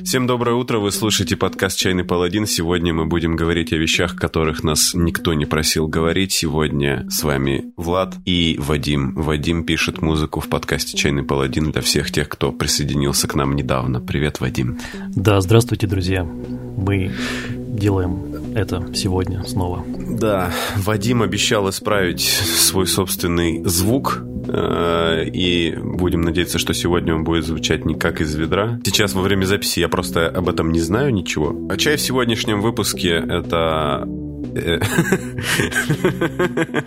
Всем доброе утро, вы слушаете подкаст «Чайный паладин». Сегодня мы будем говорить о вещах, которых нас никто не просил говорить. Сегодня с вами Влад и Вадим. Вадим пишет музыку в подкасте «Чайный паладин» для всех тех, кто присоединился к нам недавно. Привет, Вадим. Да, здравствуйте, друзья. Мы делаем это сегодня снова. Да, Вадим обещал исправить свой собственный звук, э, и будем надеяться, что сегодня он будет звучать не как из ведра. Сейчас во время записи я просто об этом не знаю ничего. А чай в сегодняшнем выпуске это э,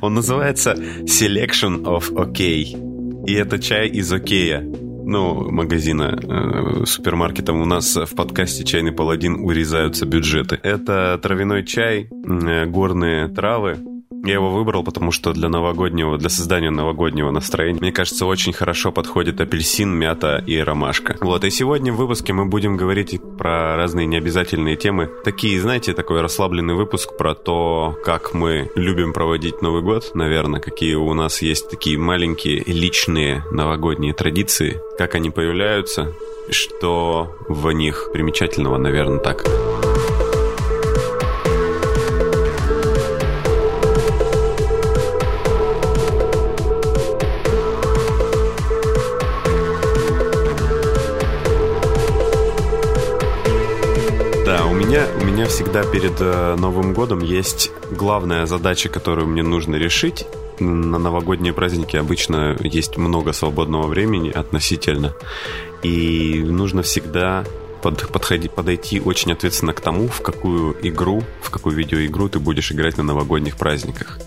он называется Selection of OK. И это чай из Окея ну, магазина, э, супермаркетом у нас в подкасте «Чайный паладин» урезаются бюджеты. Это травяной чай, э, горные травы, я его выбрал, потому что для новогоднего, для создания новогоднего настроения, мне кажется, очень хорошо подходит апельсин, мята и ромашка. Вот, и сегодня в выпуске мы будем говорить про разные необязательные темы. Такие, знаете, такой расслабленный выпуск про то, как мы любим проводить Новый год, наверное, какие у нас есть такие маленькие личные новогодние традиции, как они появляются, что в них примечательного, наверное, так. Меня всегда перед э, Новым годом есть главная задача, которую мне нужно решить. На новогодние праздники обычно есть много свободного времени относительно. И нужно всегда под, подходи, подойти очень ответственно к тому, в какую игру, в какую видеоигру ты будешь играть на новогодних праздниках.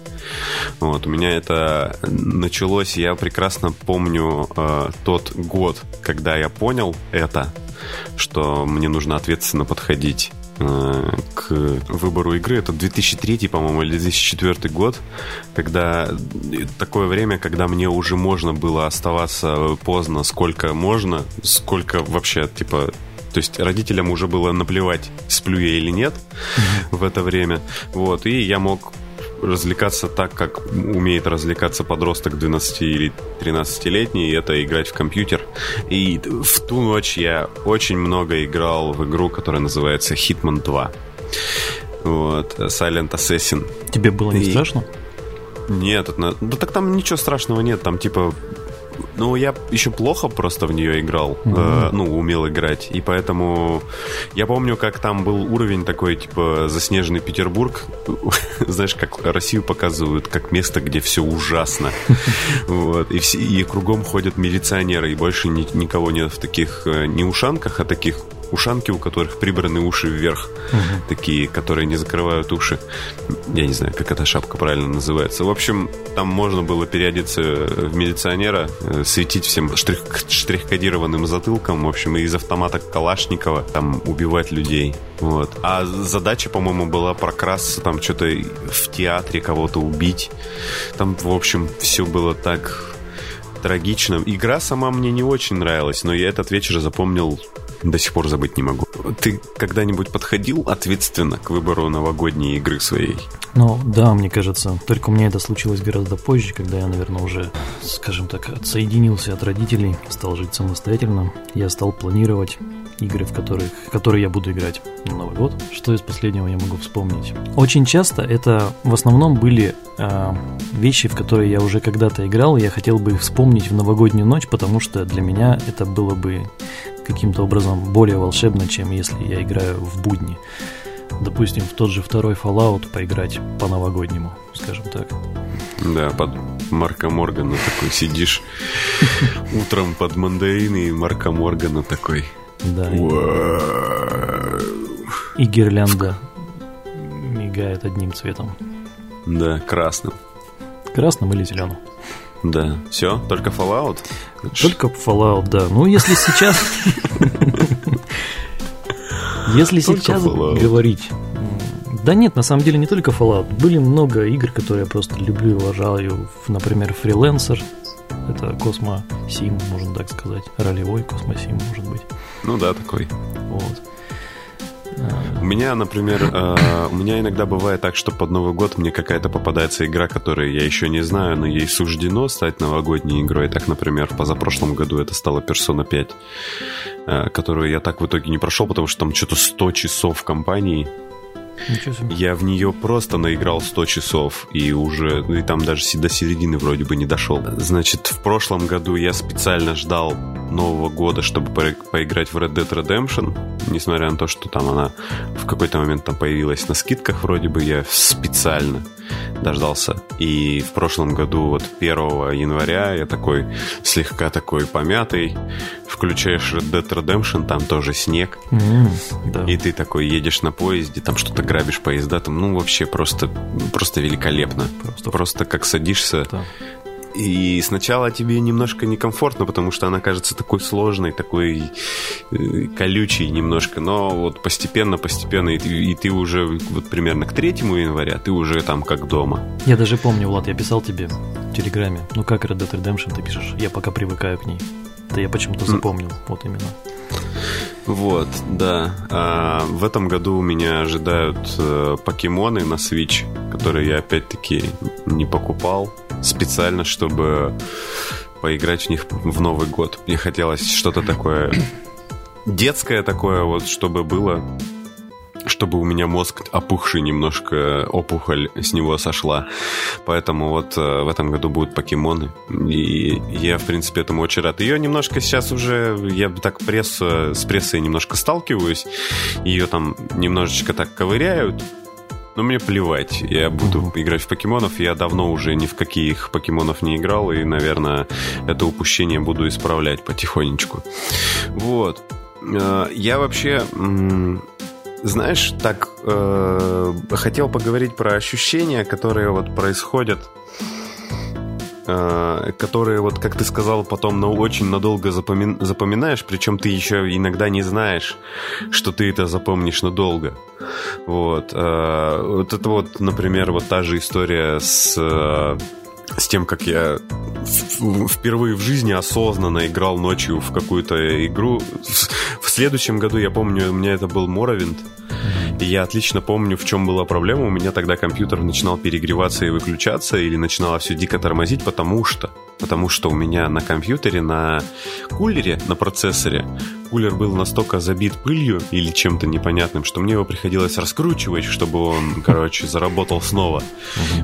Вот, у меня это началось, я прекрасно помню э, тот год, когда я понял это, что мне нужно ответственно подходить к выбору игры. Это 2003, по-моему, или 2004 год, когда такое время, когда мне уже можно было оставаться поздно, сколько можно, сколько вообще, типа, то есть родителям уже было наплевать, сплю я или нет в это время. Вот, и я мог развлекаться так, как умеет развлекаться подросток 12 или 13-летний, и это играть в компьютер. И в ту ночь я очень много играл в игру, которая называется Hitman 2. Вот, Silent Assassin. Тебе было не и... страшно? Нет, это, да так там ничего страшного нет, там типа ну, я еще плохо просто в нее играл, mm-hmm. э, ну, умел играть, и поэтому я помню, как там был уровень такой, типа, заснеженный Петербург, знаешь, как Россию показывают как место, где все ужасно, вот, и, все, и кругом ходят милиционеры, и больше ни, никого нет в таких, э, не ушанках, а таких ушанки, у которых прибраны уши вверх, угу. такие, которые не закрывают уши. Я не знаю, как эта шапка правильно называется. В общем, там можно было переодеться в милиционера, э, светить всем штрих, штрих-кодированным затылком, в общем, и из автомата Калашникова там убивать людей. Вот. А задача, по-моему, была прокрасться, там что-то в театре кого-то убить. Там, в общем, все было так трагично. Игра сама мне не очень нравилась, но я этот вечер запомнил до сих пор забыть не могу. Ты когда-нибудь подходил ответственно к выбору новогодней игры своей? Ну, да, мне кажется. Только у меня это случилось гораздо позже, когда я, наверное, уже, скажем так, отсоединился от родителей, стал жить самостоятельно. Я стал планировать игры, в которых, в которые я буду играть на Новый год. Что из последнего я могу вспомнить? Очень часто это в основном были э, вещи, в которые я уже когда-то играл, и я хотел бы их вспомнить в новогоднюю ночь, потому что для меня это было бы каким-то образом более волшебно, чем если я играю в будни. Допустим, в тот же второй Fallout поиграть по-новогоднему, скажем так. Да, под Марка Моргана такой сидишь утром под мандарины и Марка Моргана такой. Да. И гирлянда мигает одним цветом. Да, красным. Красным или зеленым? Да. Все? Только Fallout? Только Fallout, да. Ну, если сейчас... Если сейчас говорить... Да нет, на самом деле не только Fallout. Были много игр, которые я просто люблю и уважаю. Например, Freelancer. Это Космо Сим, можно так сказать. Ролевой Космо Сим, может быть. Ну да, такой. Вот. У меня, например, э, у меня иногда бывает так, что под Новый год мне какая-то попадается игра, которую я еще не знаю, но ей суждено стать новогодней игрой. Так, например, позапрошлом году это стала Persona 5, э, которую я так в итоге не прошел, потому что там что-то 100 часов в компании. Я в нее просто наиграл 100 часов и уже, ну и там даже до середины вроде бы не дошел. Значит, в прошлом году я специально ждал Нового года, чтобы по поиграть в Red Dead Redemption, несмотря на то, что там она в какой-то момент там появилась на скидках вроде бы, я специально дождался. И в прошлом году, вот 1 января, я такой слегка такой помятый, включаешь Red Dead Redemption, там тоже снег, mm, да. и ты такой едешь на поезде, там что-то грабишь поезда, там, ну, вообще просто, просто великолепно. Просто, просто как садишься, да. И сначала тебе немножко некомфортно, потому что она кажется такой сложной, такой э, колючей немножко, но вот постепенно, постепенно, и, и ты уже вот примерно к 3 января, ты уже там как дома. Я даже помню, Влад, я писал тебе в Телеграме, ну как Red Dead Redemption ты пишешь, я пока привыкаю к ней. Это я почему-то запомнил, вот именно. Вот, да. А, в этом году меня ожидают э, покемоны на Switch, которые я опять-таки не покупал специально, чтобы поиграть в них в Новый год. Мне хотелось что-то такое детское такое, вот, чтобы было чтобы у меня мозг опухший немножко, опухоль с него сошла. Поэтому вот э, в этом году будут покемоны. И я, в принципе, этому очень рад. Ее немножко сейчас уже, я так пресса, с прессой немножко сталкиваюсь. Ее там немножечко так ковыряют. Но мне плевать, я буду uh-huh. играть в покемонов. Я давно уже ни в каких покемонов не играл, и, наверное, это упущение буду исправлять потихонечку. Вот. Э, я вообще знаешь, так э, хотел поговорить про ощущения, которые вот происходят, э, которые вот, как ты сказал, потом на очень надолго запоми- запоминаешь, причем ты еще иногда не знаешь, что ты это запомнишь надолго. Вот, э, вот это вот, например, вот та же история с э, тем, как я впервые в жизни осознанно играл ночью в какую-то игру. В следующем году, я помню, у меня это был Моровинд. И я отлично помню, в чем была проблема. У меня тогда компьютер начинал перегреваться и выключаться, или начинало все дико тормозить, потому что потому что у меня на компьютере, на кулере, на процессоре, кулер был настолько забит пылью или чем-то непонятным, что мне его приходилось раскручивать, чтобы он, короче, заработал снова.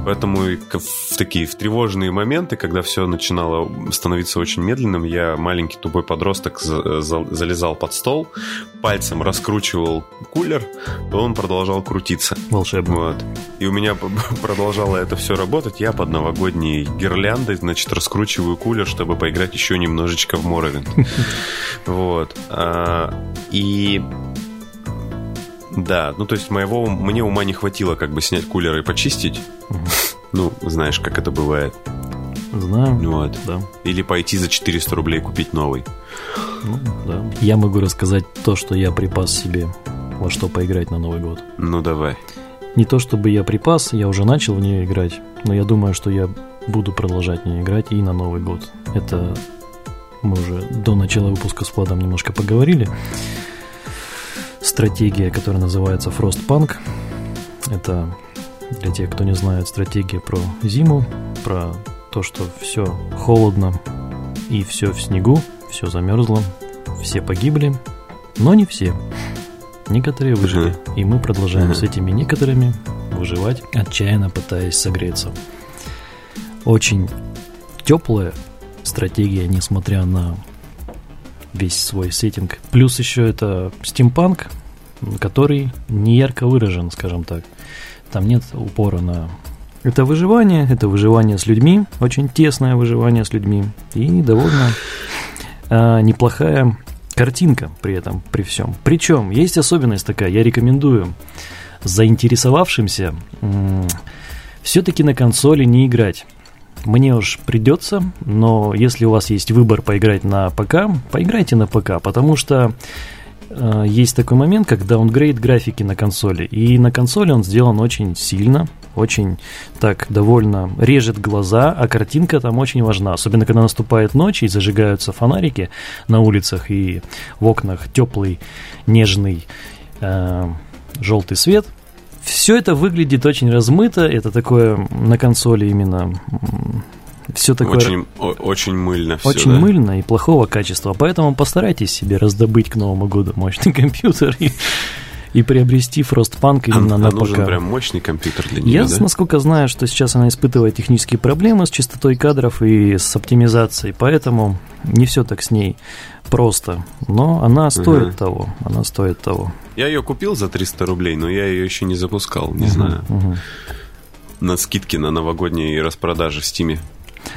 Поэтому в такие в тревожные моменты, когда все начинало становиться очень медленным, я маленький тупой подросток залезал под стол, пальцем раскручивал кулер, и он продолжал крутиться. Волшебно. Вот. И у меня продолжало это все работать. Я под новогодней гирляндой, значит, раскручиваю кулер, чтобы поиграть еще немножечко в Моровин. Вот. А, и да, ну то есть моего, мне ума не хватило как бы снять кулер и почистить. Ну, знаешь, как это бывает. Знаю. Вот. Да. Или пойти за 400 рублей купить новый. Ну, да. Я могу рассказать то, что я припас себе, во что поиграть на Новый год. Ну, давай. Не то, чтобы я припас, я уже начал в нее играть, но я думаю, что я буду продолжать в нее играть и на Новый год. Это мы уже до начала выпуска с Владом немножко поговорили. Стратегия, которая называется Frostpunk. Это, для тех, кто не знает, стратегия про зиму, про то, что все холодно и все в снегу, все замерзло, все погибли, но не все. Некоторые выжили, и мы продолжаем с этими некоторыми выживать, отчаянно пытаясь согреться. Очень теплая стратегия, несмотря на весь свой сеттинг. Плюс еще это стимпанк, который не ярко выражен, скажем так. Там нет упора на... Это выживание, это выживание с людьми, очень тесное выживание с людьми и довольно э, неплохая картинка при этом, при всем. Причем есть особенность такая, я рекомендую заинтересовавшимся все-таки на консоли не играть. Мне уж придется, но если у вас есть выбор поиграть на ПК, поиграйте на ПК, потому что э, есть такой момент, как даунгрейд графики на консоли. И на консоли он сделан очень сильно, очень так довольно режет глаза, а картинка там очень важна. Особенно, когда наступает ночь и зажигаются фонарики на улицах и в окнах теплый, нежный э, желтый свет. Все это выглядит очень размыто, это такое на консоли именно все такое... Очень, очень мыльно все, Очень да? мыльно и плохого качества, поэтому постарайтесь себе раздобыть к Новому году мощный компьютер и, и приобрести Frostpunk именно а, на а нужен ПК. прям мощный компьютер для нее, Я, да? насколько знаю, что сейчас она испытывает технические проблемы с частотой кадров и с оптимизацией, поэтому не все так с ней просто. Но она стоит Ага. того, она стоит того. Я ее купил за 300 рублей, но я ее еще не запускал, не знаю. Мгм. На скидки на новогодние распродажи в Стиме.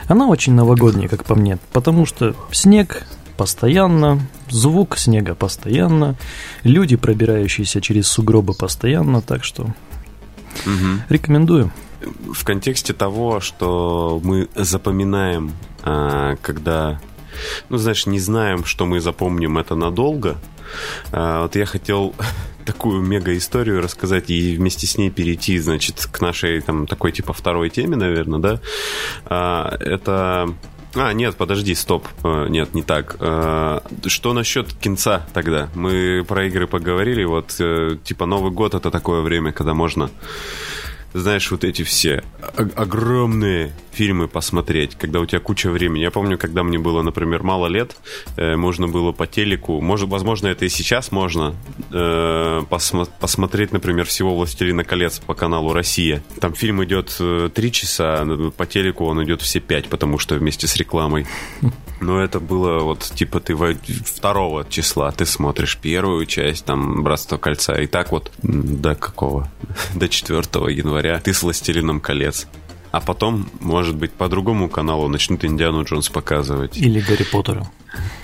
Она очень новогодняя, как по мне, потому что снег постоянно, звук снега постоянно, люди, пробирающиеся через сугробы постоянно, так что Мгм. рекомендую. В контексте того, что мы запоминаем, а, когда, ну, знаешь, не знаем, что мы запомним это надолго, а, вот я хотел такую мега-историю рассказать и вместе с ней перейти, значит, к нашей там такой типа второй теме, наверное, да. А, Это... А, нет, подожди, стоп. А, Нет, не так. А, Что насчет кинца тогда? Мы про игры поговорили, вот э, типа Новый год это такое время, когда можно знаешь, вот эти все огромные фильмы посмотреть, когда у тебя куча времени. Я помню, когда мне было, например, мало лет, э, можно было по телеку, может, возможно, это и сейчас можно, э, посмо- посмотреть, например, всего «Властелина колец» по каналу «Россия». Там фильм идет э, три часа, по телеку он идет все пять, потому что вместе с рекламой. Но это было вот, типа, ты второго числа, ты смотришь первую часть, там, «Братство кольца», и так вот до какого? До 4 января ты с «Властелином колец». А потом, может быть, по другому каналу начнут Индиану Джонс показывать. Или Гарри Поттера.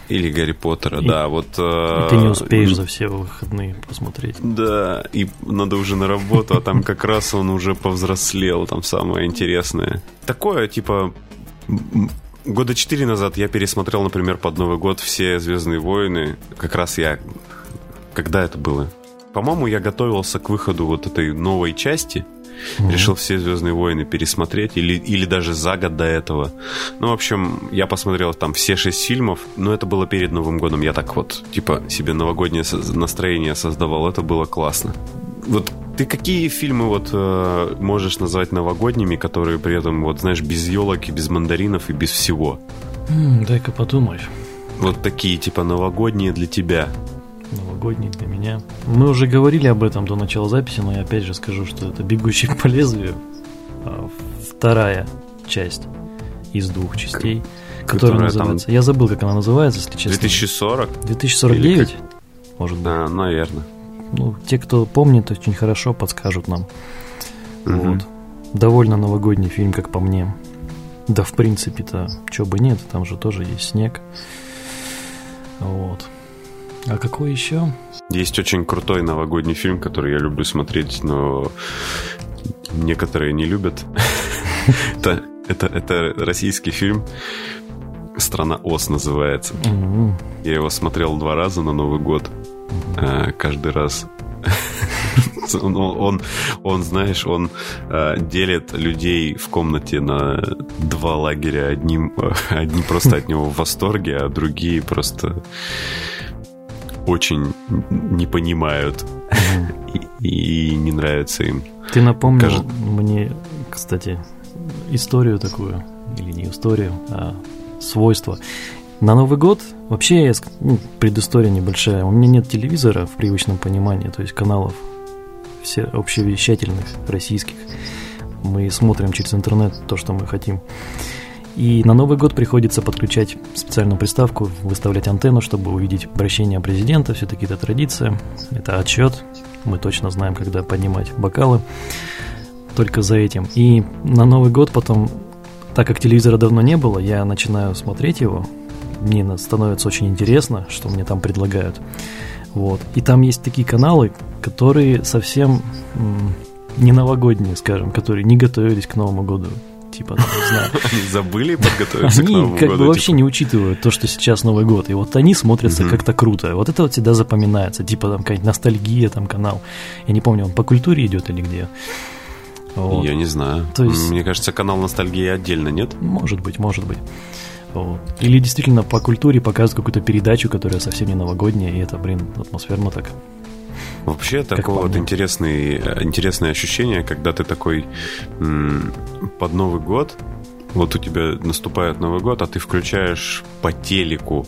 Или Гарри Поттера, И- да. Вот, И э, ты не успеешь за все выходные посмотреть. Да, и надо уже на работу, а там как раз он уже повзрослел, там самое интересное. Такое, типа, года четыре назад я пересмотрел, например, под Новый год все «Звездные войны». Как раз я... Когда это было? По-моему, я готовился к выходу вот этой новой части. Решил все Звездные войны пересмотреть, или, или даже за год до этого. Ну, в общем, я посмотрел там все шесть фильмов, но это было перед Новым годом. Я так вот, типа, себе новогоднее настроение создавал. Это было классно. Вот ты какие фильмы вот э, можешь назвать новогодними, которые при этом, вот, знаешь, без елок и без мандаринов и без всего? М, Дай-ка подумай. Вот такие, типа, новогодние для тебя. Новогодний для меня. Мы уже говорили об этом до начала записи, но я опять же скажу, что это «Бегущий по лезвию». а, Вторая часть из двух частей, которая, Которая там- называется... Я забыл, как она называется, если честно. 2040? 2049? Может быть. А, наверное. Ну, те, кто помнит, очень хорошо подскажут нам. Мгм. Вот. Довольно новогодний фильм, как по мне. Да, в принципе-то, чего бы нет, там же тоже есть снег. Вот. А какой еще? Есть очень крутой новогодний фильм, который я люблю смотреть, но некоторые не любят. Это, это, это российский фильм. Страна Оз называется. Я его смотрел два раза на Новый год. Э, Каждый раз. Он, он, он, знаешь, он э, делит людей в комнате на два лагеря. Одним, э, одни просто от него в восторге, а другие просто очень не понимают и, и не нравится им. Ты напомнил Кажет- мне, кстати, историю такую, или не историю, а свойство. На Новый год, вообще, ну, предыстория небольшая, у меня нет телевизора в привычном понимании, то есть каналов все общевещательных российских. Мы смотрим через интернет то, что мы хотим. И на Новый год приходится подключать специальную приставку, выставлять антенну, чтобы увидеть обращение президента. Все-таки это традиция, это отчет. Мы точно знаем, когда поднимать бокалы. Только за этим. И на Новый год потом, так как телевизора давно не было, я начинаю смотреть его. Мне становится очень интересно, что мне там предлагают. Вот. И там есть такие каналы, которые совсем не новогодние, скажем, которые не готовились к Новому году. Типа, там, не знаю, Они забыли подготовиться к они Новому как году? бы вообще типа? не учитывают то, что сейчас Новый год. И вот они смотрятся Мгм. как-то круто. Вот это вот всегда запоминается. Типа там какая-нибудь ностальгия, там канал. Я не помню, он по культуре идет или где. Вот. Я не знаю. То есть- Мне кажется, канал ностальгии отдельно, нет? Может быть, может быть. Вот. Или действительно по культуре показывают какую-то передачу, которая совсем не новогодняя, и это, блин, атмосферно так. Вообще, такое вот интересный, интересное ощущение, когда ты такой под Новый год вот у тебя наступает Новый год, а ты включаешь по телеку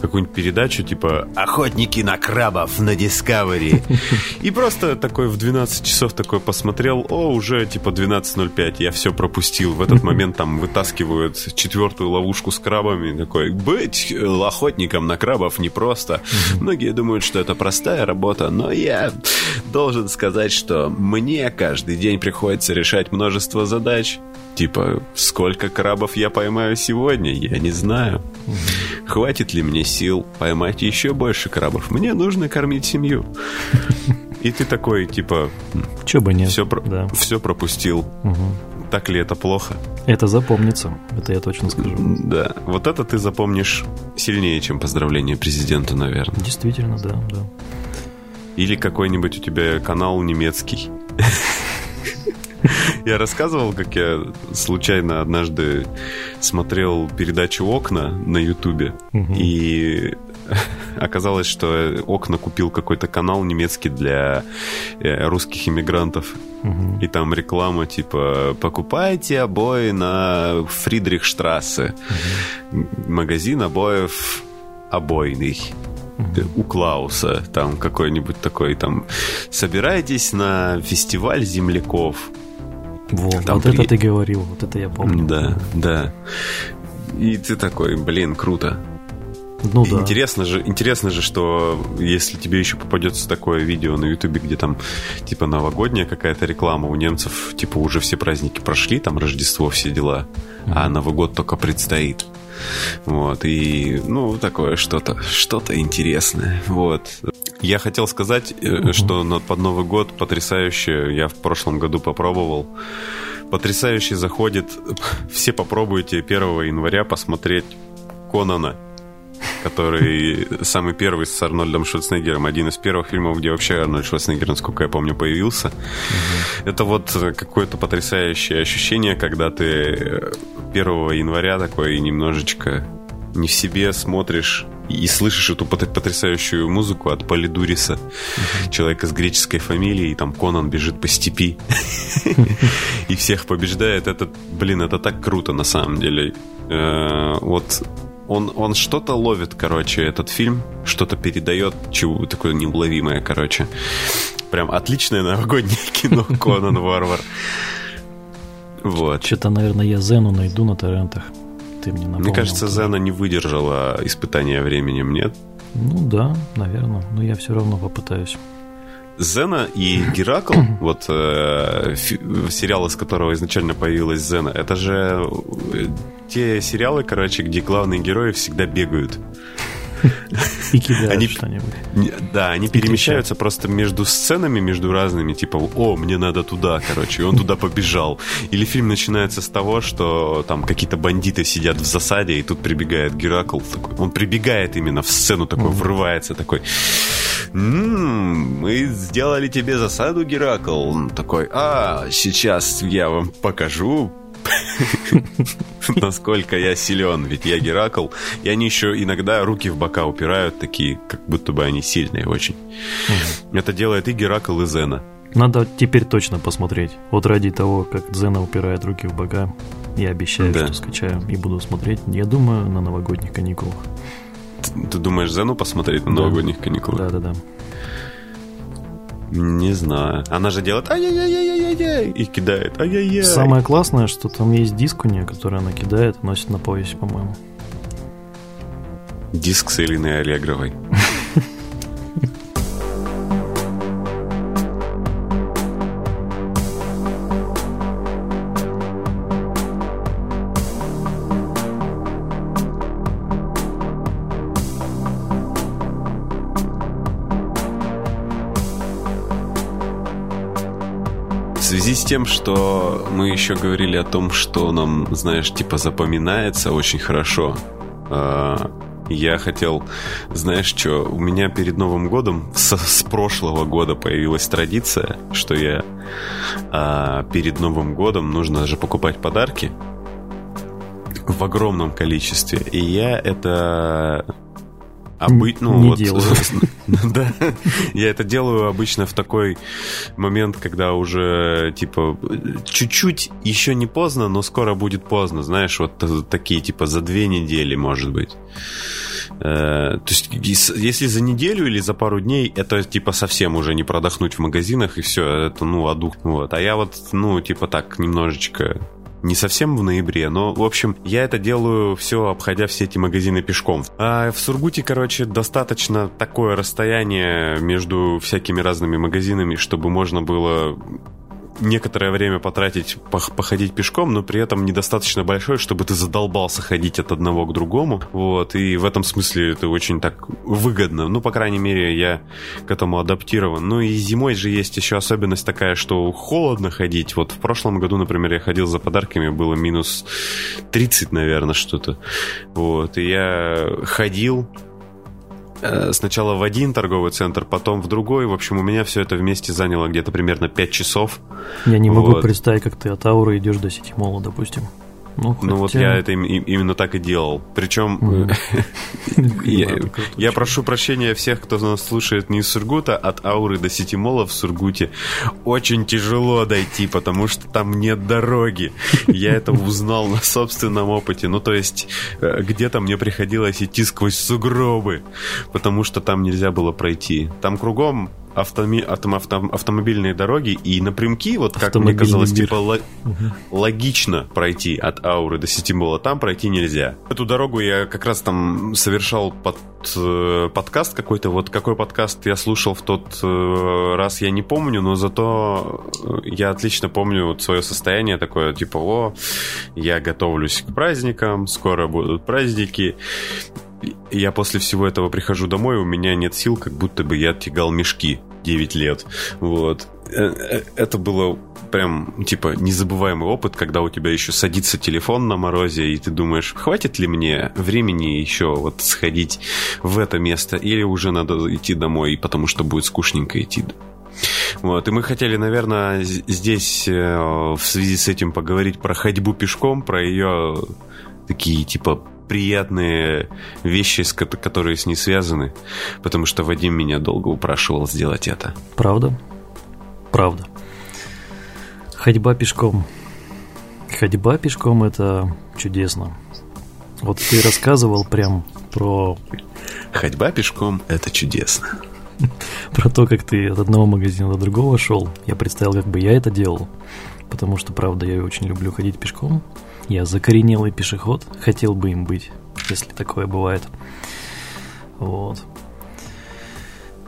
какую-нибудь передачу типа «Охотники на крабов на Discovery». И просто такой в 12 часов такой посмотрел, о, уже типа 12.05, я все пропустил. В этот момент там вытаскивают четвертую ловушку с крабами. Такой, быть охотником на крабов непросто. Многие думают, что это простая работа, но я должен сказать, что мне каждый день приходится решать множество задач. Типа, сколько крабов я поймаю сегодня, я не знаю. Хватит ли мне сил поймать еще больше крабов? Мне нужно кормить семью. И ты такой, типа... Че бы нет. Все, да. все пропустил. Угу. Так ли это плохо? Это запомнится, это я точно скажу. Да, вот это ты запомнишь сильнее, чем поздравление президенту, наверное. Действительно, да, да. Или какой-нибудь у тебя канал немецкий. Я рассказывал, как я случайно однажды смотрел передачу «Окна» на Ютубе, и оказалось, что «Окна» купил какой-то канал немецкий для э, русских иммигрантов. И там реклама типа «Покупайте обои на Фридрихштрассе». Магазин обоев обойный у Клауса, там какой-нибудь такой, там, собирайтесь на фестиваль земляков. Во, Там вот при... это ты говорил, вот это я помню. Да, да. И ты такой, блин, круто. Ну да. Интересно же, интересно же, что если тебе еще попадется такое видео на Ютубе, где там типа новогодняя какая-то реклама у немцев, типа уже все праздники прошли, там Рождество, все дела, mm-hmm. а Новый год только предстоит. Вот, и, ну, такое что-то, что-то интересное. Вот. Я хотел сказать, uh-huh. что под Новый год потрясающе, я в прошлом году попробовал, потрясающе заходит, все попробуйте 1 января посмотреть Конана который самый первый с Арнольдом Шварценеггером, один из первых фильмов, где вообще Арнольд Шварценеггер, насколько я помню, появился. Это вот какое-то потрясающее ощущение, когда ты 1 января такой немножечко не в себе смотришь и слышишь эту потрясающую музыку от Полидуриса, uh-huh. человека с греческой фамилией, и там Конан бежит по степи и всех побеждает. Это, блин, это так круто на самом деле. Э, вот он, он что-то ловит, короче, этот фильм, что-то передает, чего такое неуловимое, короче. Прям отличное новогоднее кино Конан Варвар. Вот. Что-то, наверное, я Зену найду на торрентах. Ты мне напомнил. Мне кажется, Зена не выдержала испытания временем, нет? Ну да, наверное. Но я все равно попытаюсь. Зена и Геракл, вот э, сериал, из которого изначально появилась Зена, это же э, те сериалы, короче, где главные герои всегда бегают. И кидают они, что-нибудь. Да, они и перемещаются просто между сценами, между разными, типа, о, мне надо туда, короче, и он туда побежал. Или фильм начинается с того, что там какие-то бандиты сидят в засаде, и тут прибегает Геракл, такой, он прибегает именно в сцену, такой, врывается, такой, м-м, мы сделали тебе засаду, Геракл. Он такой, а, сейчас я вам покажу, насколько я силен, ведь я Геракл. И они еще иногда руки в бока упирают, такие, как будто бы они сильные очень. Это делает и Геракл, и Зена. Надо теперь точно посмотреть. Вот ради того, как Зена упирает руки в бока, я обещаю, да. что скачаю и буду смотреть, я думаю, на новогодних каникулах. Ты, думаешь Зену посмотреть на новогодних каникулах? Да-да-да. Не знаю. Она же делает ай-яй-яй-яй-яй и кидает ай-яй-яй. Самое классное, что там есть диск у нее, который она кидает носит на поясе, по-моему. Диск с Элиной Аллегровой. тем, что мы еще говорили о том, что нам, знаешь, типа запоминается очень хорошо, а, я хотел, знаешь что, у меня перед Новым годом с, с прошлого года появилась традиция, что я а, перед Новым годом нужно же покупать подарки в огромном количестве. И я это обы... ну, не вот, делаю. да, я это делаю обычно в такой момент, когда уже, типа, чуть-чуть еще не поздно, но скоро будет поздно, знаешь, вот такие, типа, за две недели, может быть. Э, то есть, если за неделю или за пару дней, это типа совсем уже не продохнуть в магазинах и все, это ну адух. Вот. А я вот, ну, типа так немножечко не совсем в ноябре, но, в общем, я это делаю все, обходя все эти магазины пешком. А в Сургуте, короче, достаточно такое расстояние между всякими разными магазинами, чтобы можно было некоторое время потратить, походить пешком, но при этом недостаточно большой, чтобы ты задолбался ходить от одного к другому. Вот, и в этом смысле это очень так выгодно. Ну, по крайней мере, я к этому адаптирован. Ну и зимой же есть еще особенность такая, что холодно ходить. Вот в прошлом году, например, я ходил за подарками, было минус 30, наверное, что-то. Вот, и я ходил, сначала в один торговый центр, потом в другой. В общем, у меня все это вместе заняло где-то примерно 5 часов. Я не могу вот. представить, как ты от Ауры идешь до Сити Мола, допустим. Ну, хотя... ну вот я это им, именно так и делал. Причем я прошу прощения всех, кто нас слушает не из Сургута, от Ауры до Ситимола в Сургуте очень тяжело дойти, потому что там нет дороги. Я это узнал на собственном опыте. Ну, то есть, э, где-то мне приходилось идти сквозь сугробы, потому что там нельзя было пройти. Там кругом автоми, автом, автом, автомобильные дороги и напрямки, вот как мне казалось, мир. типа ло, угу. логично пройти от Ауры до Ситимола, там пройти нельзя. Эту дорогу я как раз там совершал под э, подкаст какой-то, вот какой подкаст я слушал в тот э, раз, я не помню, но зато э, я отлично помню вот свое состояние такое, типа, о, я готовлюсь к праздникам, скоро будут праздники, я после всего этого прихожу домой, у меня нет сил, как будто бы я тягал мешки 9 лет. Вот. Э, э, это было прям, типа, незабываемый опыт, когда у тебя еще садится телефон на морозе, и ты думаешь, хватит ли мне времени еще вот сходить в это место, или уже надо идти домой, потому что будет скучненько идти вот, и мы хотели, наверное, здесь э, в связи с этим поговорить про ходьбу пешком, про ее такие, типа, приятные вещи, которые с ней связаны, потому что Вадим меня долго упрашивал сделать это. Правда? Правда. Ходьба пешком. Ходьба пешком это чудесно. Вот ты рассказывал прям про... Ходьба пешком это чудесно. Про то, как ты от одного магазина до другого шел. Я представил, как бы я это делал. Потому что, правда, я очень люблю ходить пешком. Я закоренелый пешеход, хотел бы им быть, если такое бывает. Вот.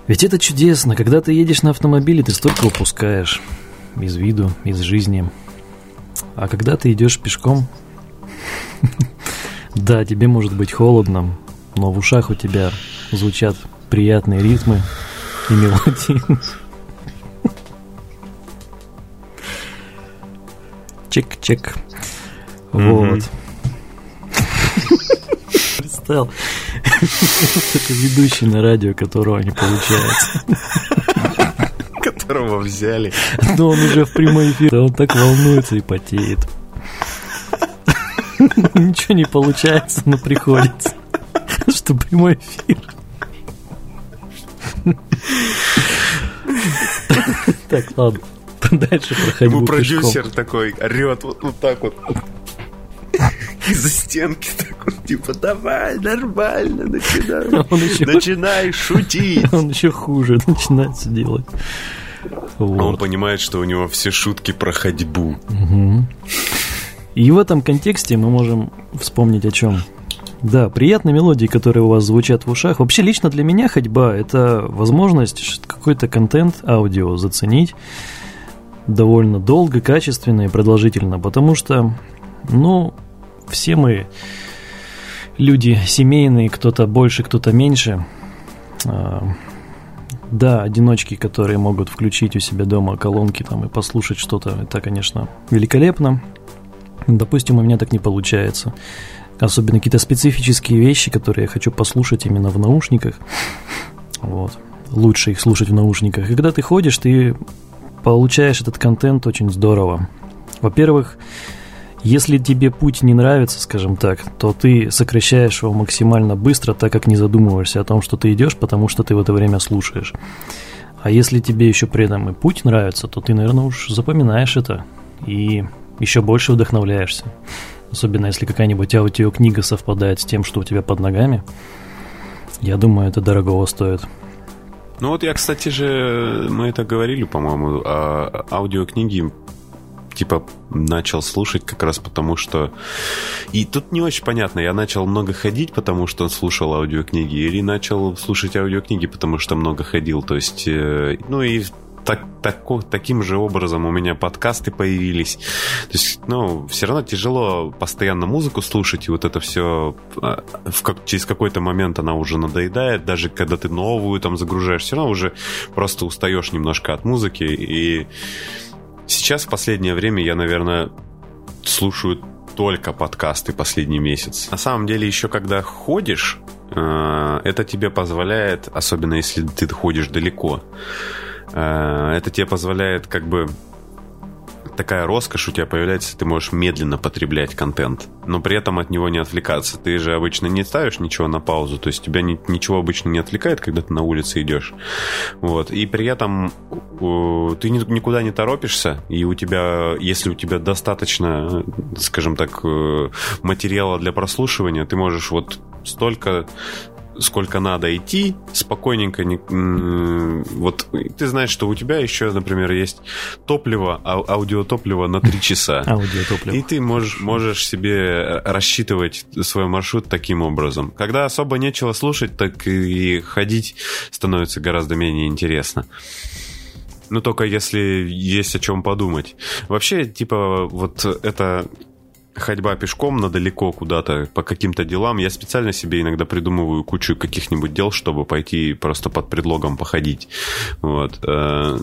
Ведь это чудесно, когда ты едешь на автомобиле, ты столько упускаешь из виду, из жизни. А когда ты идешь пешком, да, тебе может быть холодно, но в ушах у тебя звучат приятные ритмы и мелодии. Чек-чек. Вот. Представил. Это ведущий на радио, которого не получается. Которого взяли. Но он уже в прямой эфир, он так волнуется и потеет. Ничего не получается, но приходится. Что прямой эфир. Так, ладно. Дальше проходим. Ему продюсер такой орет вот, вот так вот. Из-за стенки такой, типа, давай, нормально, начинай. Еще... Начинай шутить. Он еще хуже начинает делать. Вот. Он понимает, что у него все шутки про ходьбу. Угу. И в этом контексте мы можем вспомнить о чем. Да, приятные мелодии, которые у вас звучат в ушах. Вообще, лично для меня ходьба – это возможность какой-то контент аудио заценить довольно долго, качественно и продолжительно, потому что, ну, все мы люди семейные, кто-то больше, кто-то меньше. А, да, одиночки, которые могут включить у себя дома колонки там и послушать что-то, это, конечно, великолепно. Допустим, у меня так не получается. Особенно какие-то специфические вещи, которые я хочу послушать именно в наушниках. Вот. Лучше их слушать в наушниках. И когда ты ходишь, ты получаешь этот контент очень здорово. Во-первых, Если тебе путь не нравится, скажем так, то ты сокращаешь его максимально быстро, так как не задумываешься о том, что ты идешь, потому что ты в это время слушаешь. А если тебе еще при этом и путь нравится, то ты, наверное, уж запоминаешь это и еще больше вдохновляешься. Особенно если какая-нибудь аудиокнига совпадает с тем, что у тебя под ногами. Я думаю, это дорогого стоит. Ну вот я, кстати же, мы это говорили, по-моему, а аудиокниги типа начал слушать как раз потому, что... И тут не очень понятно, я начал много ходить, потому что слушал аудиокниги, или начал слушать аудиокниги, потому что много ходил, то есть... Э, ну и так, так, таким же образом у меня подкасты появились. То есть, ну, все равно тяжело постоянно музыку слушать, и вот это все а, в как, через какой-то момент она уже надоедает, даже когда ты новую там загружаешь, все равно уже просто устаешь немножко от музыки, и Сейчас в последнее время я, наверное, слушаю только подкасты последний месяц. На самом деле, еще когда ходишь, э, это тебе позволяет, особенно если ты ходишь далеко, это тебе позволяет как бы такая роскошь у тебя появляется, ты можешь медленно потреблять контент, но при этом от него не отвлекаться. Ты же обычно не ставишь ничего на паузу, то есть тебя ни, ничего обычно не отвлекает, когда ты на улице идешь. Вот. И при этом ты никуда не торопишься, и у тебя, если у тебя достаточно, скажем так, э, материала для прослушивания, ты можешь вот столько сколько надо идти, спокойненько. Не, вот ты знаешь, что у тебя еще, например, есть топливо, а, аудиотопливо на 3 часа. Аудиотопливо. И ты можешь, можешь себе рассчитывать свой маршрут таким образом. Когда особо нечего слушать, так и ходить становится гораздо менее интересно. Ну, только если есть о чем подумать. Вообще, типа, вот это ходьба пешком на далеко куда-то по каким-то делам. Я специально себе иногда придумываю кучу каких-нибудь дел, чтобы пойти просто под предлогом походить. Вот. Э,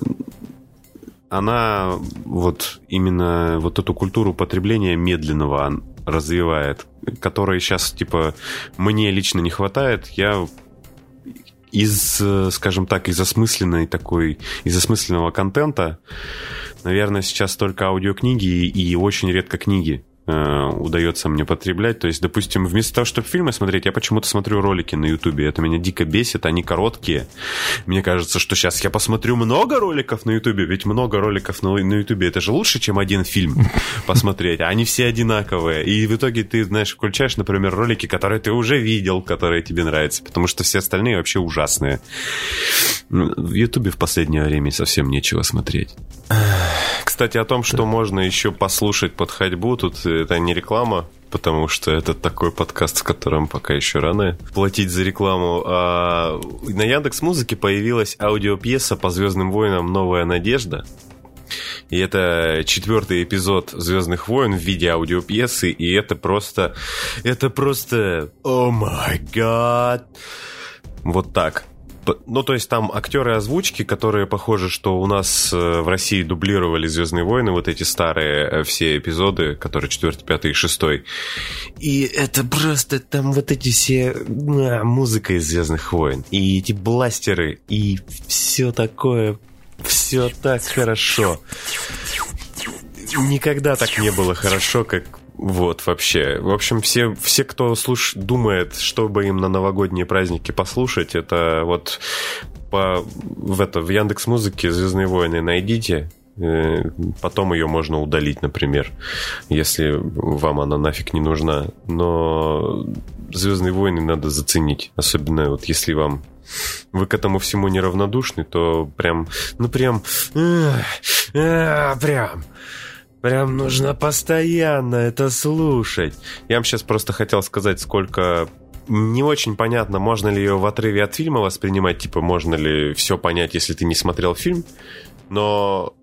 она вот именно вот эту культуру потребления медленного развивает, которой сейчас, типа, мне лично не хватает. Я из, скажем так, из осмысленной такой, из осмысленного контента, наверное, сейчас только аудиокниги и очень редко книги. Э, удается мне потреблять. То есть, допустим, вместо того, чтобы фильмы смотреть, я почему-то смотрю ролики на Ютубе. Это меня дико бесит, они короткие. Мне кажется, что сейчас я посмотрю много роликов на Ютубе, ведь много роликов на, Ютубе это же лучше, чем один фильм посмотреть. А они все одинаковые. И в итоге ты, знаешь, включаешь, например, ролики, которые ты уже видел, которые тебе нравятся, потому что все остальные вообще ужасные. В Ютубе в последнее время совсем нечего смотреть. Кстати, о том, что можно еще послушать под ходьбу, тут это не реклама, потому что это такой подкаст, в котором пока еще рано платить за рекламу. А на Яндекс Музыке появилась аудиопьеса по Звездным войнам «Новая надежда». И это четвертый эпизод Звездных войн в виде аудиопьесы, и это просто... Это просто... О май гад! Вот так. Ну, то есть там актеры озвучки, которые похожи, что у нас э, в России дублировали Звездные войны, вот эти старые э, все эпизоды, которые четвертый, пятый и шестой. И это просто там вот эти все а, музыка из Звездных войн, и эти бластеры, и все такое, все так хорошо. Никогда так не было хорошо, как вот, вообще. В общем, все, все кто слуш... думает, чтобы им на новогодние праздники послушать, это вот по, в, это, в Яндекс Музыке «Звездные войны» найдите, э, Потом ее можно удалить, например, если вам она нафиг не нужна. Но Звездные войны надо заценить. Особенно вот если вам вы к этому всему неравнодушны, то прям, ну прям, э, прям Прям нужно постоянно это слушать. Я вам сейчас просто хотел сказать, сколько не очень понятно, можно ли ее в отрыве от фильма воспринимать, типа, можно ли все понять, если ты не смотрел фильм, но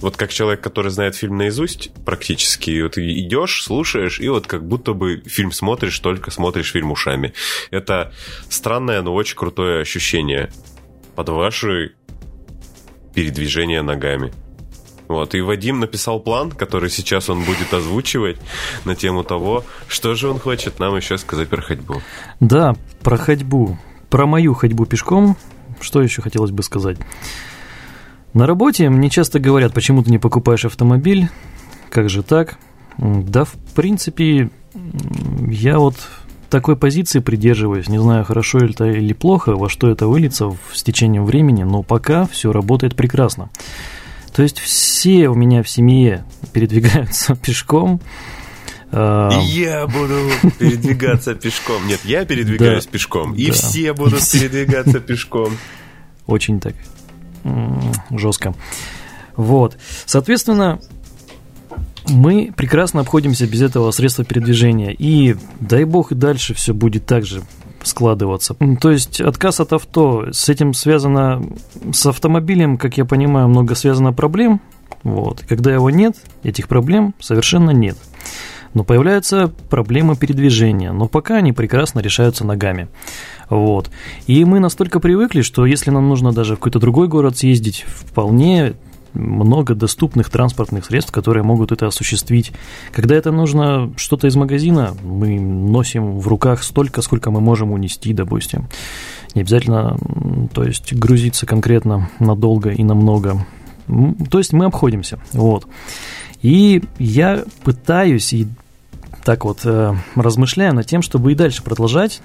вот как человек, который знает фильм наизусть практически, вот идешь, слушаешь, и вот как будто бы фильм смотришь, только смотришь фильм ушами. Это странное, но очень крутое ощущение под ваши передвижения ногами. Вот, и Вадим написал план, который сейчас он будет озвучивать на тему того, что же он хочет нам еще сказать про ходьбу. Да, про ходьбу. Про мою ходьбу пешком, что еще хотелось бы сказать. На работе мне часто говорят, почему ты не покупаешь автомобиль, как же так? Да, в принципе, я вот такой позиции придерживаюсь. Не знаю, хорошо это или плохо, во что это выльется с течением времени, но пока все работает прекрасно. То есть все у меня в семье передвигаются пешком. А, я буду передвигаться пешком. Нет, я передвигаюсь пешком. И все будут передвигаться пешком. Очень так жестко. Вот. Соответственно, мы прекрасно обходимся без этого средства передвижения. И дай бог и дальше все будет так же складываться. То есть отказ от авто, с этим связано, с автомобилем, как я понимаю, много связано проблем. Вот. Когда его нет, этих проблем совершенно нет. Но появляются проблемы передвижения, но пока они прекрасно решаются ногами. Вот. И мы настолько привыкли, что если нам нужно даже в какой-то другой город съездить, вполне много доступных транспортных средств, которые могут это осуществить. Когда это нужно что-то из магазина, мы носим в руках столько, сколько мы можем унести, допустим. Не обязательно, то есть, грузиться конкретно надолго и намного. То есть мы обходимся. Вот. И я пытаюсь и так вот э, размышляю над тем, чтобы и дальше продолжать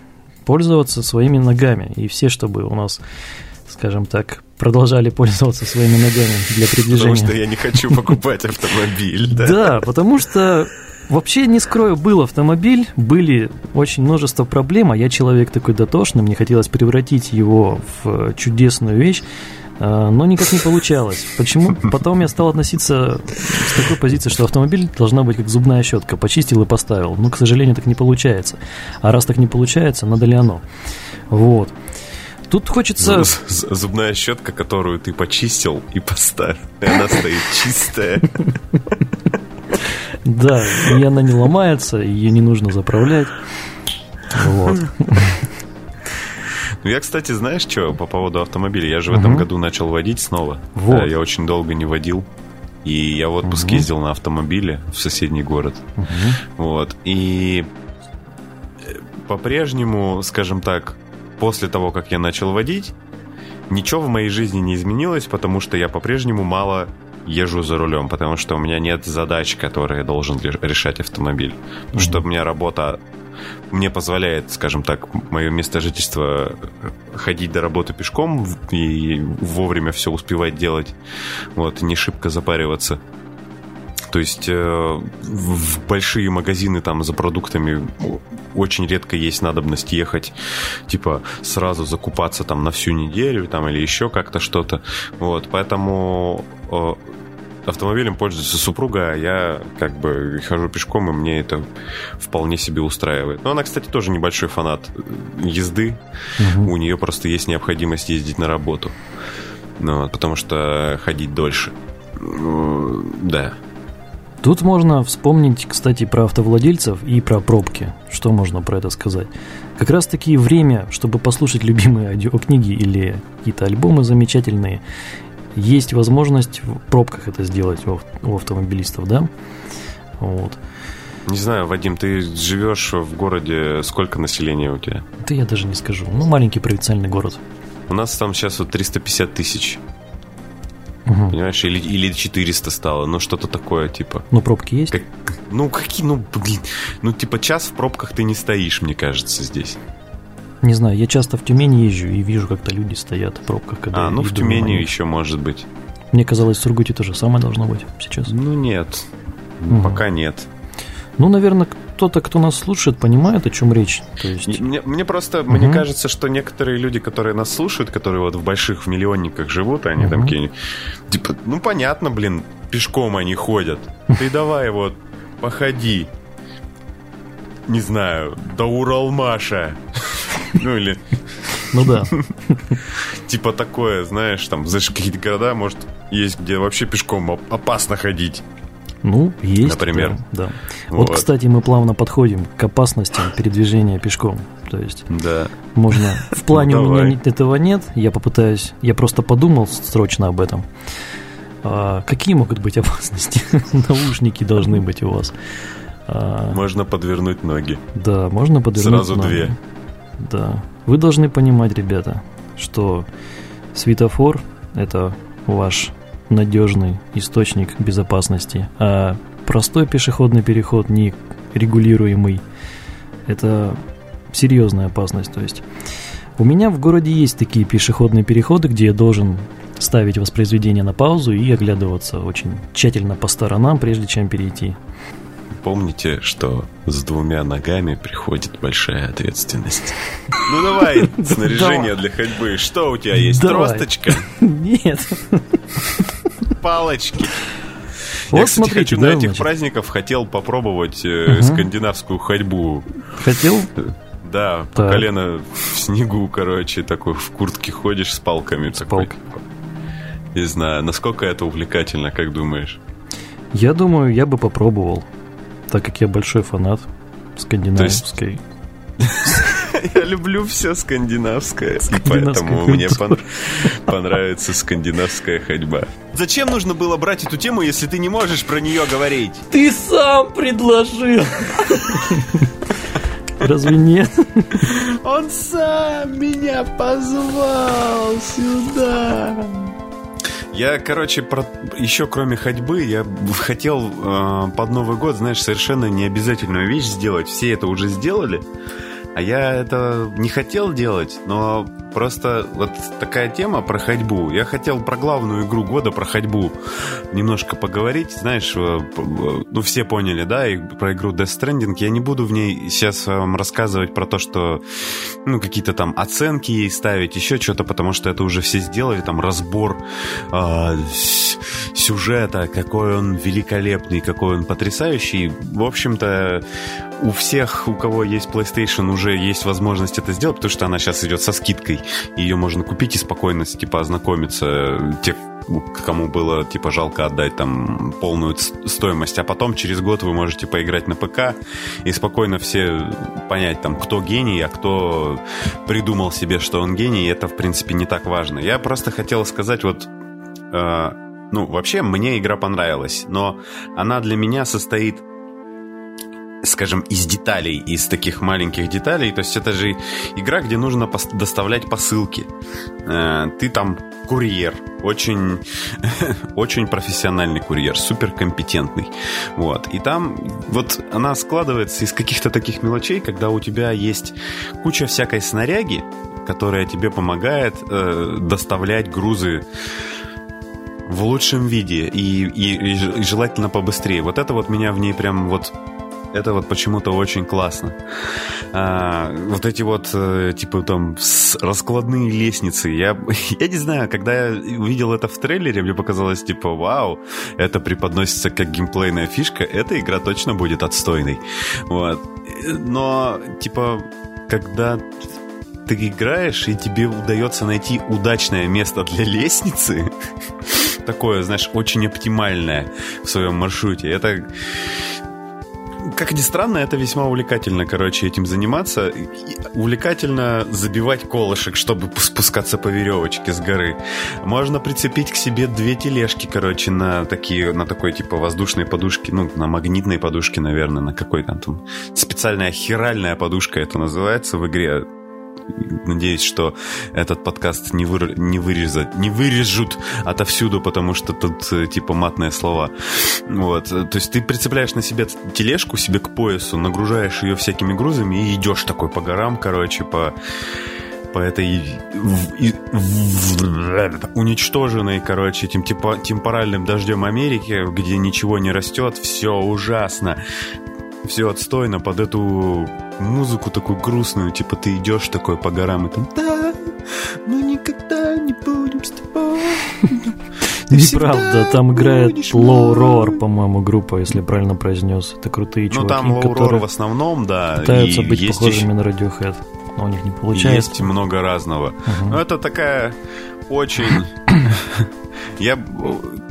пользоваться своими ногами. И все, чтобы у нас, скажем так, продолжали пользоваться своими ногами для передвижения. Потому что я не хочу покупать автомобиль. Да, да потому что Вообще, не скрою, был автомобиль, были очень множество проблем, а я человек такой дотошный, мне хотелось превратить его в чудесную вещь, а, но никак не получалось. Почему? Потом я стал относиться с такой позиции, что автомобиль должна быть как зубная щетка, почистил и поставил. Но, к сожалению, так не получается. А раз так не получается, надо ли оно? Вот. Тут хочется... Зубная щетка, которую ты почистил и поставил. И она стоит чистая. Да, и она не ломается, ее не нужно заправлять. Вот. Ну, я, кстати, знаешь, что по поводу автомобиля? Я же в этом году начал водить снова. Вот. Я очень долго не водил. И я в отпуск угу. ездил на автомобиле в соседний город. Угу. Вот. И э, по-прежнему, скажем так, после того, как я начал водить, ничего в моей жизни не изменилось, потому что я по-прежнему мало езжу за рулем, потому что у меня нет задач, которые должен решать автомобиль. Потому что у меня работа мне позволяет, скажем так, мое место жительства ходить до работы пешком и вовремя все успевать делать, вот, не шибко запариваться. То есть э, в большие магазины там за продуктами очень редко есть надобность ехать, типа сразу закупаться там на всю неделю там или еще как-то что-то. Вот, поэтому э, автомобилем пользуется супруга, а я как бы хожу пешком, и мне это вполне себе устраивает. Но она, кстати, тоже небольшой фанат езды. Угу. У нее просто есть необходимость ездить на работу. Ну, потому что ходить дольше. Да. Тут можно вспомнить, кстати, про автовладельцев и про пробки. Что можно про это сказать? Как раз таки время, чтобы послушать любимые аудиокниги или какие-то альбомы замечательные, есть возможность в пробках это сделать у, автомобилистов, да? Вот. Не знаю, Вадим, ты живешь в городе, сколько населения у тебя? Да я даже не скажу. Ну, маленький провинциальный город. У нас там сейчас вот 350 тысяч Угу. Понимаешь, или, или 400 стало, ну что-то такое, типа. Ну, пробки есть? Как, ну, какие, ну, блин, ну, типа, час в пробках ты не стоишь, мне кажется, здесь. Не знаю, я часто в Тюмени езжу и вижу, как-то люди стоят в пробках, когда А, ну, в Тюмени еще может быть. Мне казалось, в Сургуте то же самое должно быть сейчас. Ну, нет, угу. пока нет. Ну, наверное, кто-то, кто нас слушает, понимает, о чем речь. То есть... мне, мне просто, угу. мне кажется, что некоторые люди, которые нас слушают, которые вот в больших в миллионниках живут, они угу. там какие Типа, ну понятно, блин, пешком они ходят. Ты давай вот походи. Не знаю, до Уралмаша. Ну или... Ну да. Типа такое, знаешь, там, знаешь, какие-то города, может, есть, где вообще пешком опасно ходить. Ну, есть. Например. Да. да. Вот. вот, кстати, мы плавно подходим к опасности передвижения пешком. То есть, да. можно... В плане ну, у меня этого нет, я попытаюсь... Я просто подумал срочно об этом. А, какие могут быть опасности? Наушники должны быть у вас. А, можно подвернуть ноги. Да, можно подвернуть Сразу ноги. две. Да. Вы должны понимать, ребята, что светофор – это ваш надежный источник безопасности, а простой пешеходный переход, ни регулируемый. Это серьезная опасность. То есть у меня в городе есть такие пешеходные переходы, где я должен ставить воспроизведение на паузу и оглядываться очень тщательно по сторонам, прежде чем перейти. Помните, что с двумя ногами приходит большая ответственность. Ну давай, снаряжение для ходьбы. Что у тебя есть? Тросточка? Нет. Палочки. Вот Я, кстати, смотрите, хочу да, на этих значит. праздников хотел попробовать э, скандинавскую ходьбу. Хотел? Да, так. по колено в снегу, короче, такой в куртке ходишь с палками. С такой. палкой. Не знаю, насколько это увлекательно, как думаешь? Я думаю, я бы попробовал, так как я большой фанат скандинавской. Я люблю все скандинавское, и поэтому мне понравится скандинавская ходьба. Зачем нужно было брать эту тему, если ты не можешь про нее говорить? Ты сам предложил. Разве нет? Он сам меня позвал сюда. Я, короче, про... еще кроме ходьбы, я хотел э, под Новый год, знаешь, совершенно необязательную вещь сделать. Все это уже сделали. А я это не хотел делать, но просто вот такая тема про ходьбу. Я хотел про главную игру года, про ходьбу немножко поговорить. Знаешь, э, ну все поняли, да, и про игру Death Stranding. Я не буду в ней сейчас вам рассказывать про то, что, ну, какие-то там оценки ей ставить, еще что-то, потому что это уже все сделали, там разбор э, сюжета, какой он великолепный, какой он потрясающий. В общем-то, у всех, у кого есть PlayStation, уже есть возможность это сделать, потому что она сейчас идет со скидкой. Ее можно купить и спокойно, типа, ознакомиться. Те, кому было, типа, жалко отдать там полную стоимость. А потом, через год, вы можете поиграть на ПК и спокойно все понять, там, кто гений, а кто придумал себе, что он гений. И это, в принципе, не так важно. Я просто хотел сказать, вот... Э, ну, вообще, мне игра понравилась, но она для меня состоит скажем, из деталей, из таких маленьких деталей. То есть это же игра, где нужно доставлять посылки. Э, ты там курьер, очень, очень профессиональный курьер, суперкомпетентный. Вот. И там вот она складывается из каких-то таких мелочей, когда у тебя есть куча всякой снаряги, которая тебе помогает э, доставлять грузы в лучшем виде и, и, и желательно побыстрее. Вот это вот меня в ней прям вот это вот почему-то очень классно. А, вот эти вот, э, типа, там, раскладные лестницы. Я, я не знаю, когда я увидел это в трейлере, мне показалось, типа, вау, это преподносится как геймплейная фишка, эта игра точно будет отстойной. Вот. Но, типа, когда ты играешь, и тебе удается найти удачное место для лестницы, такое, знаешь, очень оптимальное в своем маршруте. Это как ни странно, это весьма увлекательно, короче, этим заниматься. Увлекательно забивать колышек, чтобы спускаться по веревочке с горы. Можно прицепить к себе две тележки, короче, на такие, на такой типа воздушной подушке, ну, на магнитной подушке, наверное, на какой там там специальная хиральная подушка это называется в игре надеюсь, что этот подкаст не, вы, не, вырезать, не вырежут отовсюду, потому что тут э, типа матные слова. Вот. То есть ты прицепляешь на себя тележку себе к поясу, нагружаешь ее всякими грузами и идешь такой по горам, короче, по по этой уничтоженной, короче, этим типа, темпоральным дождем Америки, где ничего не растет, все ужасно все отстойно под эту музыку такую грустную, типа ты идешь такой по горам и там да, мы никогда не будем с тобой. Неправда, там играет Low Roar, по-моему, группа, если правильно произнес. Это крутые чуваки, Ну там Low Roar в основном, да. Пытаются быть похожими на Radiohead, но у них не получается. Есть много разного. Но это такая очень... Я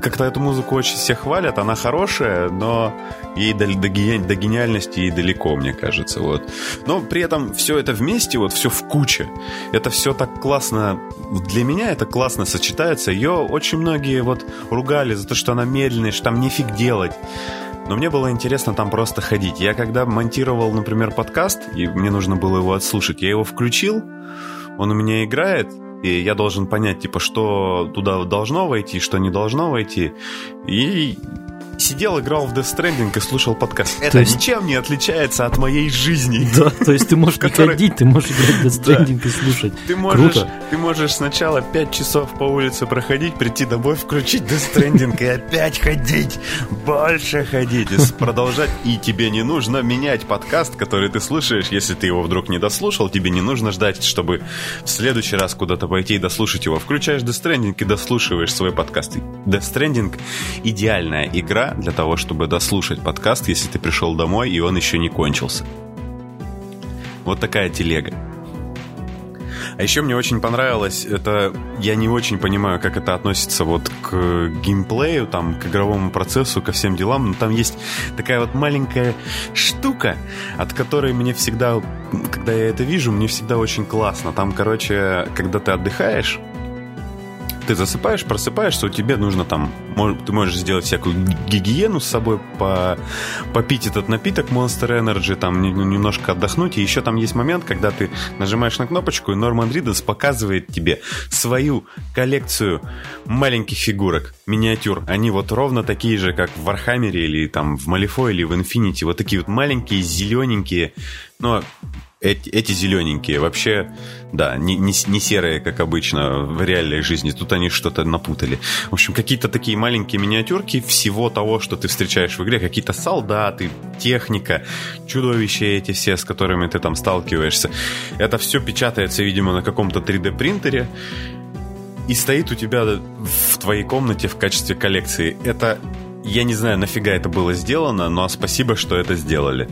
как-то эту музыку очень все хвалят, она хорошая, но ей до, до, до гениальности ей далеко, мне кажется. Вот. Но при этом все это вместе, вот все в куче, это все так классно, для меня это классно сочетается. Ее очень многие вот ругали за то, что она медленная, что там нефиг делать. Но мне было интересно там просто ходить. Я когда монтировал, например, подкаст, и мне нужно было его отслушать, я его включил, он у меня играет, и я должен понять, типа, что туда должно войти, что не должно войти. И сидел, играл в Death Stranding и слушал подкаст. Это есть... ничем не отличается от моей жизни. Да, то есть ты можешь не ходить, ты можешь играть в Death Stranding и слушать. Ты можешь, Круто. ты можешь сначала 5 часов по улице проходить, прийти домой, включить Death Stranding и опять ходить, больше ходить, и продолжать. И тебе не нужно менять подкаст, который ты слушаешь, если ты его вдруг не дослушал, тебе не нужно ждать, чтобы в следующий раз куда-то пойти и дослушать его. Включаешь Death Stranding и дослушиваешь свой подкаст. Death Stranding — идеальная игра для того, чтобы дослушать подкаст, если ты пришел домой и он еще не кончился. Вот такая телега. А еще мне очень понравилось, это я не очень понимаю, как это относится вот к геймплею, там, к игровому процессу, ко всем делам, но там есть такая вот маленькая штука, от которой мне всегда, когда я это вижу, мне всегда очень классно. Там, короче, когда ты отдыхаешь, ты засыпаешь, просыпаешься, у тебя нужно там, ты можешь сделать всякую гигиену с собой, по, попить этот напиток Monster Energy, там немножко отдохнуть. И еще там есть момент, когда ты нажимаешь на кнопочку, и Норман Ридус показывает тебе свою коллекцию маленьких фигурок, миниатюр. Они вот ровно такие же, как в Warhammer е или там в Malifaux или в Infinity. Вот такие вот маленькие, зелененькие, но эти, эти зелененькие вообще, да, не, не, не серые, как обычно в реальной жизни. Тут они что-то напутали. В общем, какие-то такие маленькие миниатюрки всего того, что ты встречаешь в игре. Какие-то солдаты, техника, чудовища эти все, с которыми ты там сталкиваешься. Это все печатается, видимо, на каком-то 3D принтере и стоит у тебя в твоей комнате в качестве коллекции. Это, я не знаю, нафига это было сделано, но спасибо, что это сделали.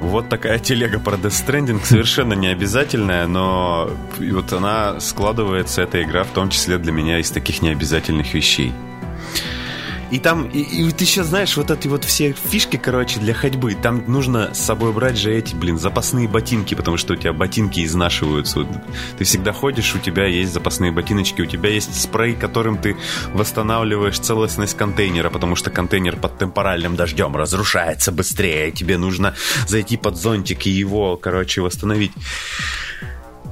Вот такая телега про Death Stranding, совершенно не обязательная, но вот она складывается, эта игра, в том числе для меня, из таких необязательных вещей. И там, и, и ты еще знаешь, вот эти вот все фишки, короче, для ходьбы. Там нужно с собой брать же эти, блин, запасные ботинки, потому что у тебя ботинки изнашиваются. Ты всегда ходишь, у тебя есть запасные ботиночки, у тебя есть спрей, которым ты восстанавливаешь целостность контейнера, потому что контейнер под темпоральным дождем разрушается быстрее. Тебе нужно зайти под зонтик и его, короче, восстановить.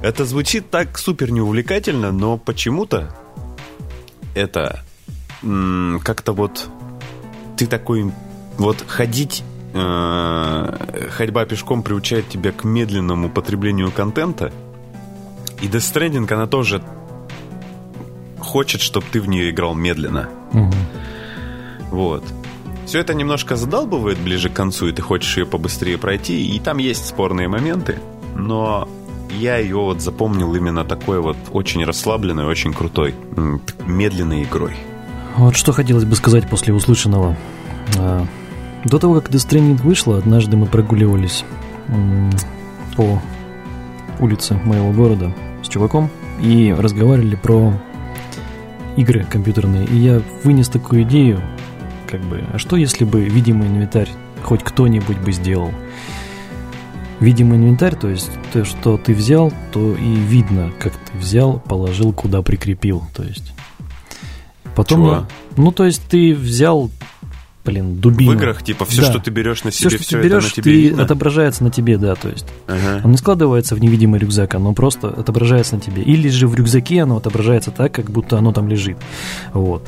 Это звучит так супер неувлекательно, но почему-то это как-то вот ты такой вот ходить э, ходьба пешком приучает тебя к медленному потреблению контента. И Death Stranding, она тоже хочет, чтобы ты в нее играл медленно. Угу. Вот. Все это немножко задалбывает ближе к концу, и ты хочешь ее побыстрее пройти, и там есть спорные моменты, но я ее вот запомнил именно такой вот очень расслабленной, очень крутой, медленной игрой. Вот что хотелось бы сказать после услышанного. А, до того, как Death Stranding вышла, однажды мы прогуливались по улице моего города с чуваком и разговаривали про игры компьютерные. И я вынес такую идею, как бы, а что если бы видимый инвентарь хоть кто-нибудь бы сделал? Видимый инвентарь, то есть то, что ты взял, то и видно, как ты взял, положил, куда прикрепил. То есть Потом, Чего? ну то есть ты взял, блин, дубину. В играх типа все, да. что ты берешь на себе, все, что все ты берешь, это на тебе ты видно? отображается на тебе, да, то есть. Ага. Он не складывается в невидимый рюкзак, оно просто отображается на тебе. Или же в рюкзаке оно отображается так, как будто оно там лежит. Вот.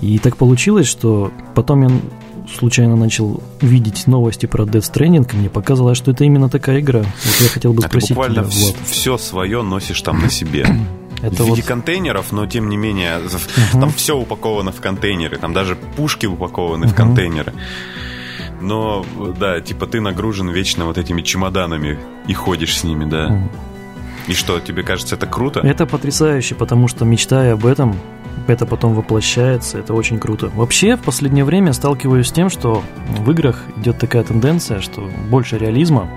И так получилось, что потом я случайно начал видеть новости про Death Stranding, и мне показалось, что это именно такая игра. Вот я хотел бы а спросить буквально тебя, Влад. все свое носишь там на себе. Это в виде вот... контейнеров, но тем не менее угу. там все упаковано в контейнеры, там даже пушки упакованы угу. в контейнеры. Но да, типа ты нагружен вечно вот этими чемоданами и ходишь с ними, да. Угу. И что, тебе кажется это круто? Это потрясающе, потому что мечтая об этом, это потом воплощается, это очень круто. Вообще, в последнее время сталкиваюсь с тем, что в играх идет такая тенденция, что больше реализма,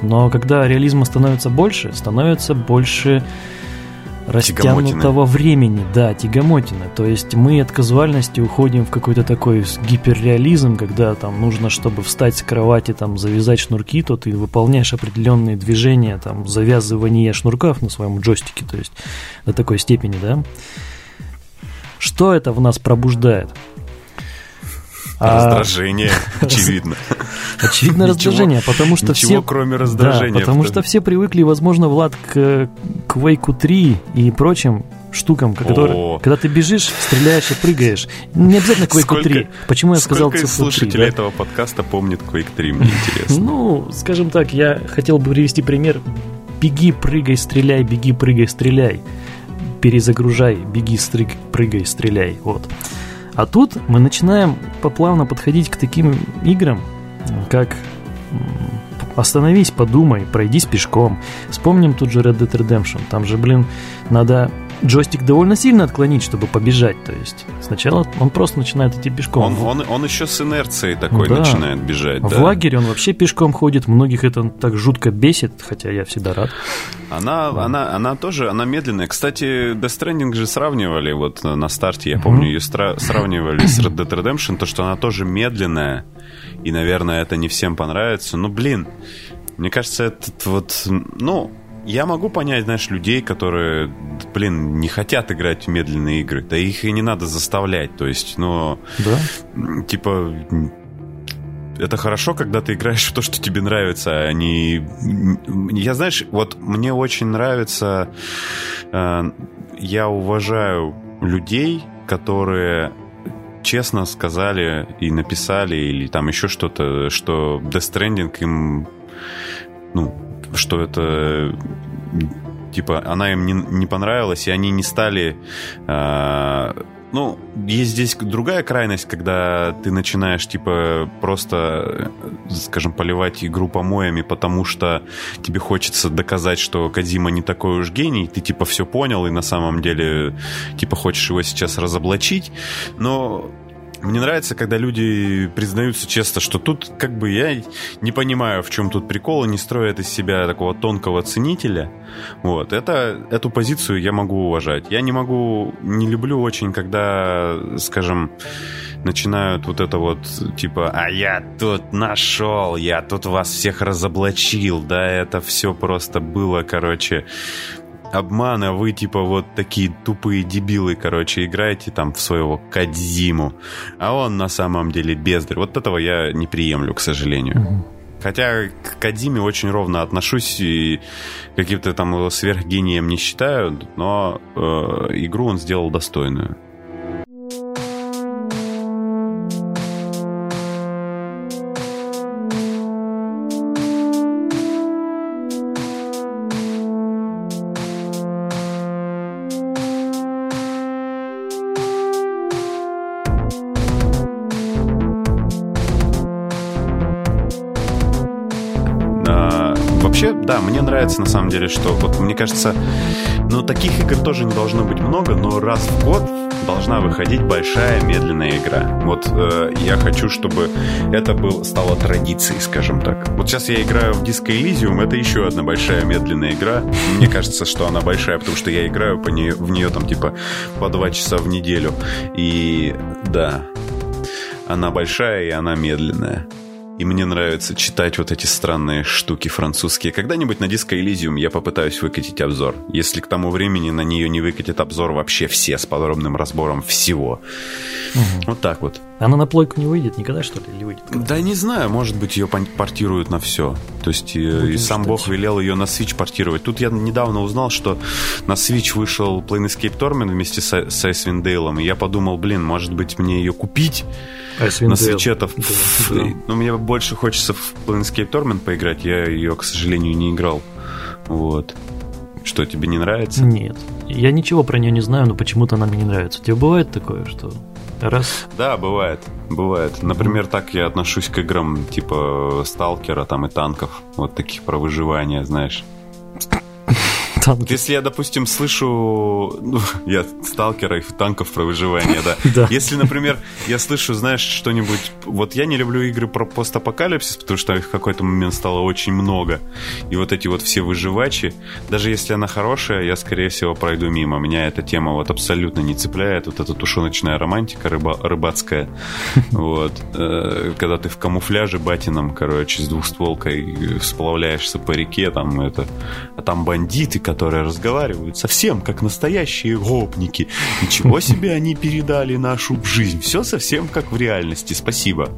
но когда реализма становится больше, становится больше растянутого времени, да, тягомотина. То есть мы от казуальности уходим в какой-то такой гиперреализм, когда там нужно, чтобы встать с кровати, там завязать шнурки, то ты выполняешь определенные движения, там завязывание шнурков на своем джойстике, то есть до такой степени, да. Что это в нас пробуждает? А, раздражение, очевидно. Очевидно раздражение, потому что все... кроме раздражения. Потому что все привыкли, возможно, Влад, к Quake 3 и прочим штукам, которые, когда ты бежишь, стреляешь и прыгаешь. Не обязательно Quake сколько, 3. Почему я сказал слушателей 3, да? этого подкаста помнит Quake 3, мне интересно. Ну, скажем так, я хотел бы привести пример. Беги, прыгай, стреляй, беги, прыгай, стреляй. Перезагружай, беги, стрыг, прыгай, стреляй. Вот. А тут мы начинаем поплавно подходить к таким играм, как Остановись, подумай, пройдись пешком. Вспомним тут же Red Dead Redemption. Там же, блин, надо джойстик довольно сильно отклонить, чтобы побежать. То есть сначала он просто начинает идти пешком. Он, он, он еще с инерцией такой да. начинает бежать. В да. лагере он вообще пешком ходит. Многих это так жутко бесит, хотя я всегда рад. Она, да. она, она тоже, она медленная. Кстати, Death Stranding же сравнивали вот на старте, я помню, ее стра- сравнивали с Red Dead Redemption, то, что она тоже медленная. И, наверное, это не всем понравится. Но, блин, мне кажется, этот вот, ну, я могу понять, знаешь, людей, которые, блин, не хотят играть в медленные игры. Да их и не надо заставлять. То есть, ну, да? типа, это хорошо, когда ты играешь в то, что тебе нравится, а не... Я, знаешь, вот мне очень нравится... Э, я уважаю людей, которые честно сказали и написали, или там еще что-то, что Death Stranding им, ну, что это типа она им не, не понравилась, и они не стали э, ну, есть здесь другая крайность, когда ты начинаешь, типа, просто, скажем, поливать игру помоями, потому что тебе хочется доказать, что Кадима не такой уж гений, ты, типа, все понял, и на самом деле, типа, хочешь его сейчас разоблачить. Но мне нравится, когда люди признаются честно, что тут как бы я не понимаю, в чем тут прикол, и не строят из себя такого тонкого ценителя. Вот, это, эту позицию я могу уважать. Я не могу, не люблю очень, когда, скажем, начинают вот это вот, типа, а я тут нашел, я тут вас всех разоблачил, да, это все просто было, короче, обман, а вы типа вот такие тупые дебилы, короче, играете там в своего Кадзиму, а он на самом деле бездарь. Вот этого я не приемлю, к сожалению. Хотя к Кадиме очень ровно отношусь и каким-то там его сверхгением не считаю, но э, игру он сделал достойную. Нравится на самом деле, что вот мне кажется, ну таких игр тоже не должно быть много, но раз в год должна выходить большая медленная игра. Вот э, я хочу, чтобы это был, стало традицией, скажем так. Вот сейчас я играю в Disco Elysium, это еще одна большая медленная игра. Мне кажется, что она большая, потому что я играю по нее, в нее там типа по два часа в неделю. И да, она большая и она медленная. И мне нравится читать вот эти странные штуки французские. Когда-нибудь на Disco Elysium я попытаюсь выкатить обзор. Если к тому времени на нее не выкатит обзор вообще все с подробным разбором всего. Угу. Вот так вот. Она на плойку не выйдет никогда, что ли? Или выйдет? Да не знаю, может быть, ее портируют на все. То есть ну, и сам Бог велел ее на Switch портировать. Тут я недавно узнал, что на Switch вышел Planescape Torment вместе с, с Icewind Dale, и я подумал, блин, может быть, мне ее купить Icewind на Switch. Да, да. Ну, мне больше хочется в Planescape Torment поиграть, я ее, к сожалению, не играл. Вот. Что, тебе не нравится? Нет. Я ничего про нее не знаю, но почему-то она мне не нравится. Тебе бывает такое, что Раз. Да, бывает. Бывает. Например, так я отношусь к играм типа Сталкера там и танков. Вот таких про выживание, знаешь танки. Если я, допустим, слышу... Ну, я сталкера и танков про выживание, да. да. Если, например, я слышу, знаешь, что-нибудь... Вот я не люблю игры про постапокалипсис, потому что их в какой-то момент стало очень много. И вот эти вот все выживачи, даже если она хорошая, я, скорее всего, пройду мимо. Меня эта тема вот абсолютно не цепляет. Вот эта тушеночная романтика рыба, рыбацкая. Вот. Э, когда ты в камуфляже батином, короче, с двухстволкой сплавляешься по реке, там это... А там бандиты, которые разговаривают совсем как настоящие гопники. Ничего себе они передали нашу жизнь. Все совсем как в реальности. Спасибо.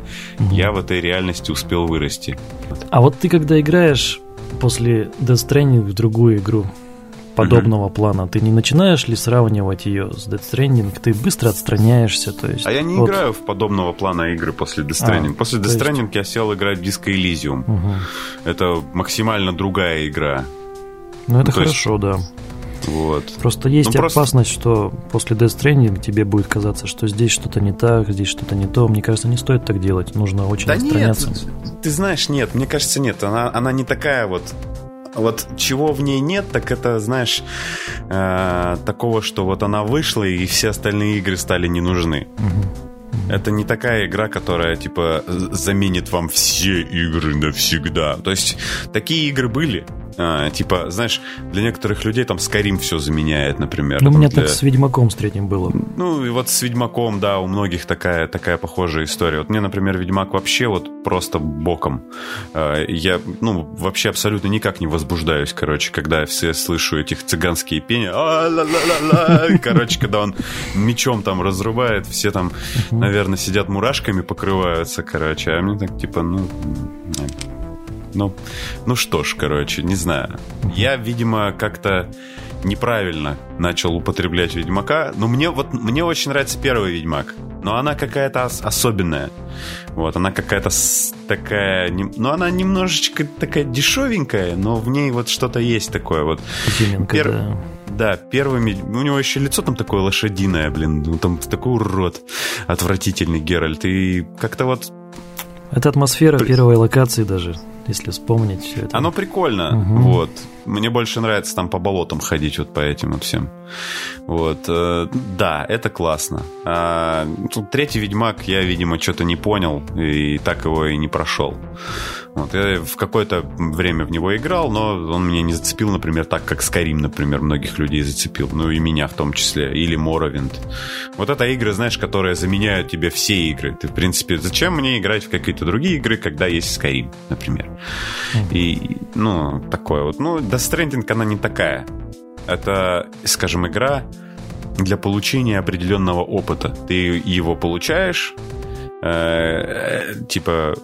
Я в этой реальности успел вырасти. А вот ты когда играешь после Death Stranding в другую игру, подобного угу. плана, ты не начинаешь ли сравнивать ее с Death Stranding? Ты быстро отстраняешься, то есть... А я не вот... играю в подобного плана игры после Death Stranding. А, после Death Stranding есть... я сел играть в Disco Elysium. Угу. Это максимально другая игра. Ну, это ну, хорошо, есть... да. Вот. Просто есть ну, просто... опасность, что после Death Stranding тебе будет казаться, что здесь что-то не так, здесь что-то не то. Мне кажется, не стоит так делать. Нужно очень да отстраняться. Нет, ты знаешь, нет, мне кажется, нет. Она, она не такая вот вот чего в ней нет, так это, знаешь, э, такого, что вот она вышла, и все остальные игры стали не нужны. Угу. Это не такая игра, которая, типа, заменит вам все игры навсегда. То есть, такие игры были, а, типа, знаешь, для некоторых людей там Skyrim все заменяет, например. Ну, у меня для... так с Ведьмаком с третьим было. Ну, и вот с Ведьмаком, да, у многих такая, такая похожая история. Вот мне, например, Ведьмак вообще вот просто боком. А, я, ну, вообще абсолютно никак не возбуждаюсь, короче, когда я все слышу этих цыганские пения. Короче, когда он мечом там разрубает, все там, наверное, сидят мурашками, покрываются, короче. А мне так, типа, ну, ну, ну что ж, короче, не знаю. Я, видимо, как-то неправильно начал употреблять Ведьмака. Но мне вот мне очень нравится первый Ведьмак. Но она какая-то ос- особенная. Вот, она какая-то такая... Ну, она немножечко такая дешевенькая, но в ней вот что-то есть такое вот. Изюминка, Пер... да. Да, первыми... У него еще лицо там такое лошадиное, блин. Ну, там такой урод отвратительный Геральт. И как-то вот... Это атмосфера первой локации даже если вспомнить все это. Оно прикольно, угу. вот. Мне больше нравится там по болотам ходить вот по этим вот всем. Вот, э, да, это классно. А, тут третий Ведьмак я, видимо, что-то не понял и так его и не прошел. Вот, я в какое-то время в него играл, но он меня не зацепил, например, так, как Skyrim, например, многих людей зацепил. Ну и меня в том числе. Или Morrowind. Вот это игры, знаешь, которые заменяют тебе все игры. Ты, в принципе, зачем мне играть в какие-то другие игры, когда есть Skyrim, например? И, ну, такое вот. Ну, Death Stranding, она не такая. Это, скажем, игра для получения определенного опыта. Ты его получаешь, э, типа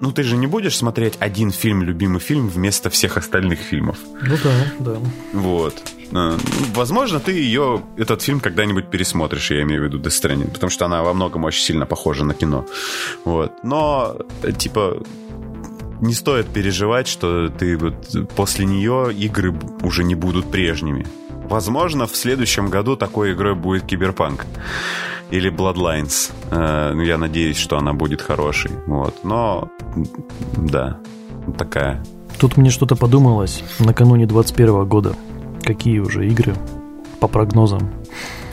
ну ты же не будешь смотреть один фильм, любимый фильм вместо всех остальных фильмов. Ну да, да. Вот. Э, возможно, ты ее, этот фильм когда-нибудь пересмотришь, я имею в виду Death Stranding, потому что она во многом очень сильно похожа на кино. Вот. Но, типа, не стоит переживать, что ты вот после нее игры уже не будут прежними. Возможно, в следующем году такой игрой будет Киберпанк или Bloodlines. Э, ну, я надеюсь, что она будет хорошей. Вот. Но, да, такая. Тут мне что-то подумалось накануне 21 года. Какие уже игры по прогнозам?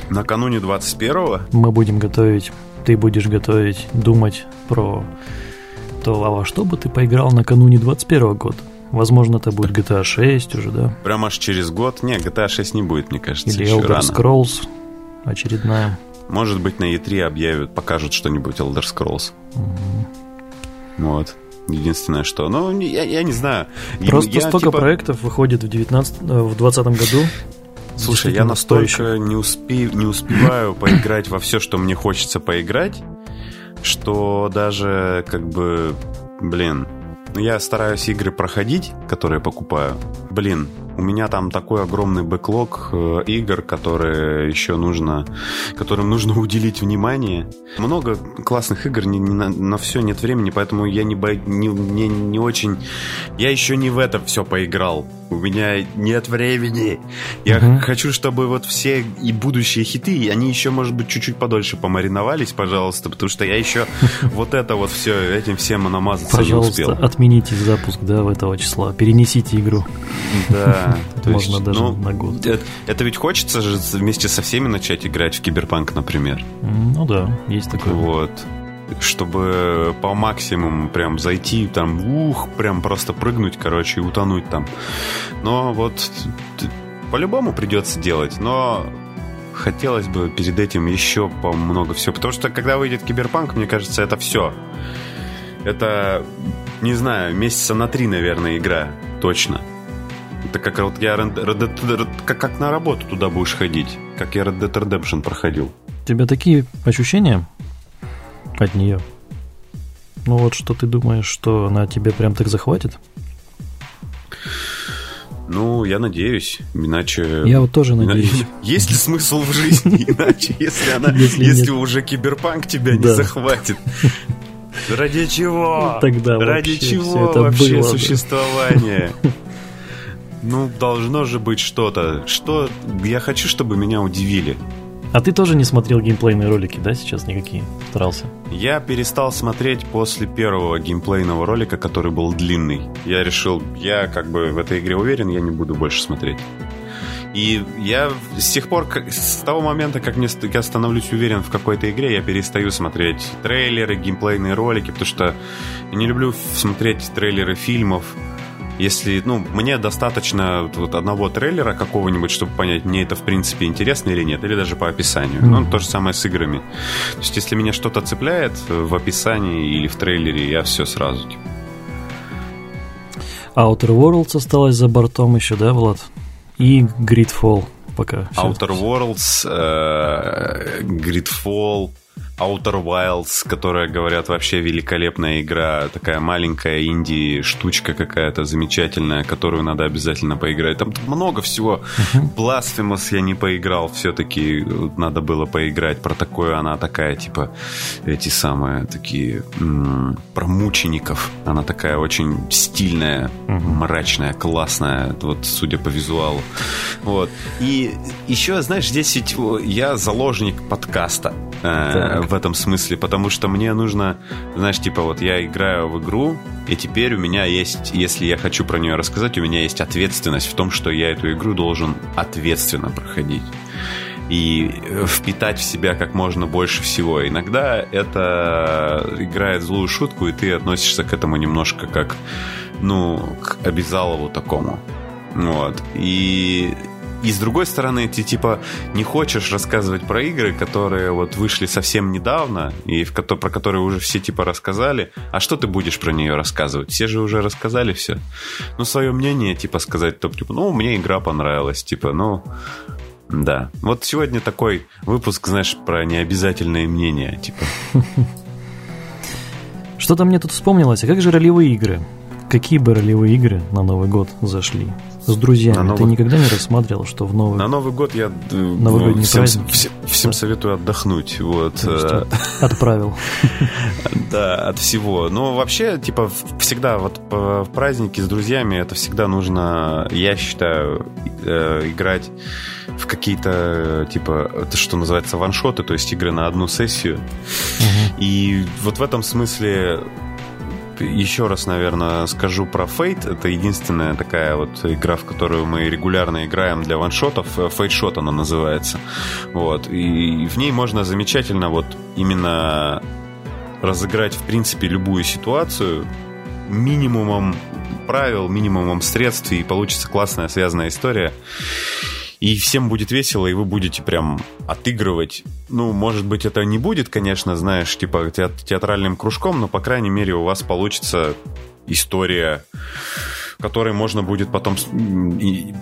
Накануне 21-го? Мы будем готовить, ты будешь готовить, думать про то, а во что бы ты поиграл накануне 21 года? Возможно, это будет GTA 6 уже, да? Прям аж через год? Не, GTA 6 не будет, мне кажется. Или Elder рано. Scrolls очередная. Может быть, на E3 объявят, покажут что-нибудь Elder Scrolls. Угу. Вот. Единственное, что... Ну, я, я не знаю. Просто я, столько типа... проектов выходит в 19, э, в 20 году. Слушай, я настолько не, успе... не успеваю поиграть во все, что мне хочется поиграть, что даже как бы, блин, я стараюсь игры проходить, которые покупаю. Блин, у меня там такой огромный бэклог э, игр, которые еще нужно, которым нужно уделить внимание. Много классных игр, не, не на, на все нет времени, поэтому я не, бо, не, не, не очень... Я еще не в это все поиграл. У меня нет времени. Я uh-huh. хочу, чтобы вот все и будущие хиты, они еще, может быть, чуть-чуть подольше помариновались, пожалуйста, потому что я еще вот это вот все, этим всем намазаться не успел. Пожалуйста, отмените запуск, да, в этого числа. Перенесите игру. Да. Можно даже ну, на год. Это ведь хочется же вместе со всеми начать играть в Киберпанк, например. Ну да, есть такое. Вот чтобы по максимуму прям зайти, там, ух, прям просто прыгнуть, короче, и утонуть там. Но вот по-любому придется делать, но хотелось бы перед этим еще по много всего. Потому что когда выйдет Киберпанк, мне кажется, это все. Это, не знаю, месяца на три, наверное, игра. Точно. Это как вот я Red Dead, как, как на работу туда будешь ходить. Как я Red Dead Redemption проходил. У тебя такие ощущения? от нее. Ну вот что ты думаешь, что она тебе прям так захватит? Ну, я надеюсь, иначе... Я вот тоже надеюсь. Есть ли смысл в жизни иначе, если она, если, если уже киберпанк тебя не захватит? Ради чего? Тогда Ради чего вообще было, существование? Ну, должно же быть что-то. Что я хочу, чтобы меня удивили. А ты тоже не смотрел геймплейные ролики, да, сейчас никакие? Старался? Я перестал смотреть после первого геймплейного ролика, который был длинный. Я решил, я как бы в этой игре уверен, я не буду больше смотреть. И я с тех пор, с того момента, как мне, я становлюсь уверен в какой-то игре, я перестаю смотреть трейлеры, геймплейные ролики, потому что я не люблю смотреть трейлеры фильмов. Если, ну, мне достаточно вот одного трейлера какого-нибудь, чтобы понять, мне это в принципе интересно или нет, или даже по описанию. Mm-hmm. Ну, то же самое с играми. То есть, если меня что-то цепляет в описании или в трейлере, я все сразу, типа. Outer Worlds осталось за бортом еще, да, Влад? И Gridfall пока. Outer Worlds, э, Gridfall, Outer Wilds, которая, говорят, вообще великолепная игра, такая маленькая инди-штучка какая-то замечательная, которую надо обязательно поиграть. Там много всего. Uh-huh. Blasphemous я не поиграл, все-таки надо было поиграть. Про такое она такая, типа, эти самые такие м- про мучеников. Она такая очень стильная, uh-huh. мрачная, классная, вот судя по визуалу. Вот. И еще, знаешь, здесь ведь я заложник подкаста. Э, в этом смысле, потому что мне нужно, знаешь, типа вот я играю в игру, и теперь у меня есть, если я хочу про нее рассказать, у меня есть ответственность в том, что я эту игру должен ответственно проходить и впитать в себя как можно больше всего. Иногда это играет злую шутку, и ты относишься к этому немножко как, ну, к обязалову такому. Вот. И и с другой стороны, ты типа не хочешь рассказывать про игры, которые вот вышли совсем недавно, и в, про которые уже все типа рассказали. А что ты будешь про нее рассказывать? Все же уже рассказали все. Ну, свое мнение, типа, сказать, то, типа, ну, мне игра понравилась, типа, ну, да. Вот сегодня такой выпуск, знаешь, про необязательные мнения, типа. Что-то мне тут вспомнилось. А как же ролевые игры? Какие бы ролевые игры на Новый год зашли? С друзьями. На Новый... Ты никогда не рассматривал, что в Новый На Новый год я э, Новогодний ну, всем, всем, всем да. советую отдохнуть. Вот. Э. Отправил. Да, от всего. Но вообще, типа, всегда вот в праздники с друзьями это всегда нужно, я считаю, э, играть в какие-то, типа, это что называется, ваншоты, то есть игры на одну сессию. И вот в этом смысле еще раз, наверное, скажу про Fate. Это единственная такая вот игра, в которую мы регулярно играем для ваншотов. Fate Shot она называется. Вот. И в ней можно замечательно вот именно разыграть, в принципе, любую ситуацию минимумом правил, минимумом средств, и получится классная связанная история и всем будет весело, и вы будете прям отыгрывать. Ну, может быть, это не будет, конечно, знаешь, типа театральным кружком, но, по крайней мере, у вас получится история которой можно будет потом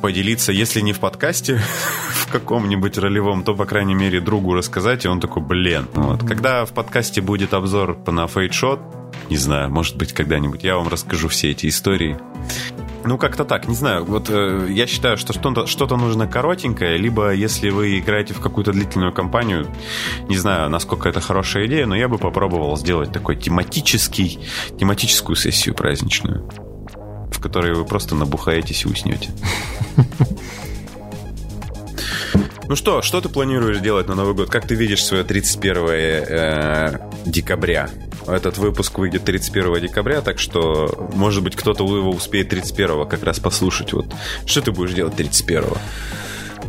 поделиться, если не в подкасте, в каком-нибудь ролевом, то, по крайней мере, другу рассказать, и он такой, блин. Вот. Когда в подкасте будет обзор на фейтшот, не знаю, может быть, когда-нибудь я вам расскажу все эти истории. Ну, как-то так, не знаю. Вот э, я считаю, что что-то, что-то нужно коротенькое, либо если вы играете в какую-то длительную кампанию, не знаю, насколько это хорошая идея, но я бы попробовал сделать такой тематический, тематическую сессию праздничную, в которой вы просто набухаетесь и уснете. Ну что, что ты планируешь делать на Новый год? Как ты видишь свое 31 э, декабря? Этот выпуск выйдет 31 декабря, так что, может быть, кто-то его успеет 31 как раз послушать. Вот. Что ты будешь делать 31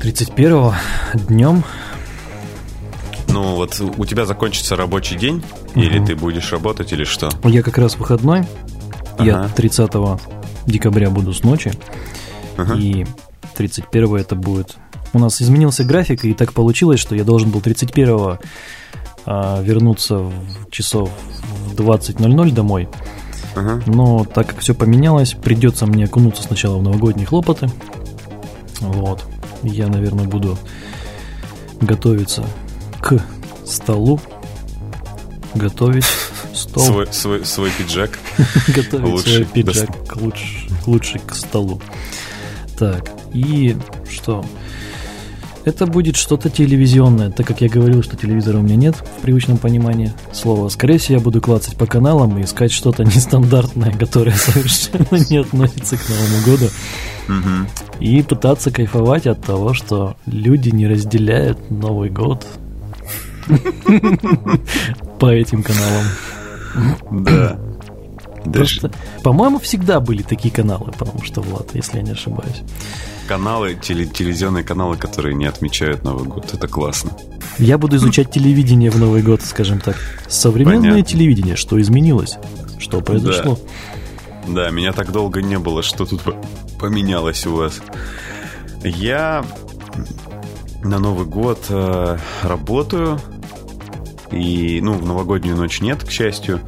31 днем ну, вот у тебя закончится рабочий день, угу. или ты будешь работать, или что? Я как раз выходной. Ага. Я 30 декабря буду с ночи. Ага. И 31 это будет... У нас изменился график, и так получилось, что я должен был 31 а, вернуться в часов в 20.00 домой. Ага. Но так как все поменялось, придется мне окунуться сначала в новогодние хлопоты. Вот. Я, наверное, буду готовиться к столу. Готовить стол. Свой, свой, свой пиджак. Готовить свой пиджак лучше, лучше к столу. Так, и что? Это будет что-то телевизионное, так как я говорил, что телевизора у меня нет в привычном понимании слова. Скорее всего, я буду клацать по каналам и искать что-то нестандартное, которое совершенно не относится к Новому году. Угу. И пытаться кайфовать от того, что люди не разделяют Новый год по этим каналам. Да. Просто, по-моему, всегда были такие каналы, потому что, Влад, если я не ошибаюсь каналы, теле, телевизионные каналы, которые не отмечают Новый год. Это классно. Я буду изучать телевидение в Новый год, скажем так. Современное Понятно. телевидение, что изменилось? Что произошло? Да. да, меня так долго не было, что тут поменялось у вас. Я на Новый год э, работаю. И, ну, в новогоднюю ночь нет, к счастью.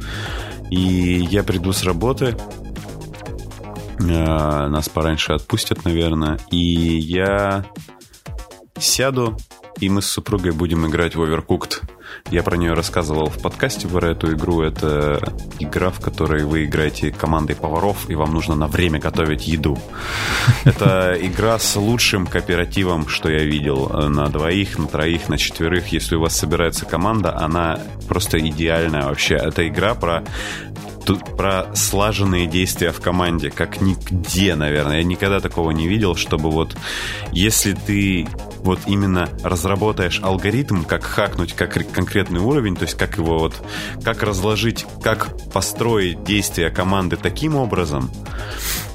И я приду с работы, нас пораньше отпустят, наверное. И я сяду, и мы с супругой будем играть в Overcooked. Я про нее рассказывал в подкасте про эту игру. Это игра, в которой вы играете командой поваров, и вам нужно на время готовить еду. Это игра с лучшим кооперативом, что я видел. На двоих, на троих, на четверых. Если у вас собирается команда, она просто идеальная вообще. Это игра про тут про слаженные действия в команде, как нигде, наверное. Я никогда такого не видел, чтобы вот если ты вот именно разработаешь алгоритм, как хакнуть как конкретный уровень, то есть как его вот, как разложить, как построить действия команды таким образом,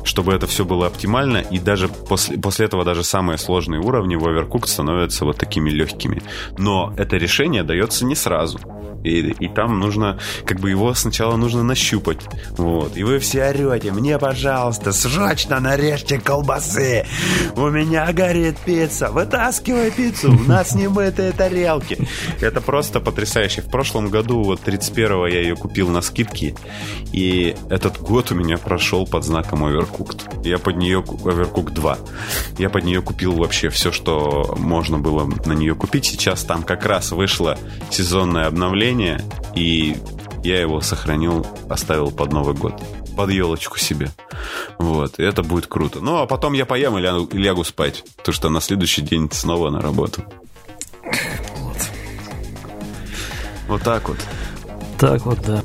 чтобы это все было оптимально, и даже после, после этого даже самые сложные уровни в Overcooked становятся вот такими легкими. Но это решение дается не сразу. И, и там нужно, как бы его сначала нужно нащупать. Вот. И вы все орете, мне, пожалуйста, срочно нарежьте колбасы. У меня горит пицца. Вытаскивай пиццу. У нас немытые тарелки. Это просто потрясающе. В прошлом году, вот 31-го я ее купил на скидке. И этот год у меня прошел под знаком Overcooked. Я под нее... Overcooked 2. Я под нее купил вообще все, что можно было на нее купить. Сейчас там как раз вышло сезонное обновление настроение, и я его сохранил, оставил под Новый год. Под елочку себе. Вот, и это будет круто. Ну, а потом я поем и лягу, и лягу спать, потому что на следующий день снова на работу. Вот. Вот так вот. Так вот, да.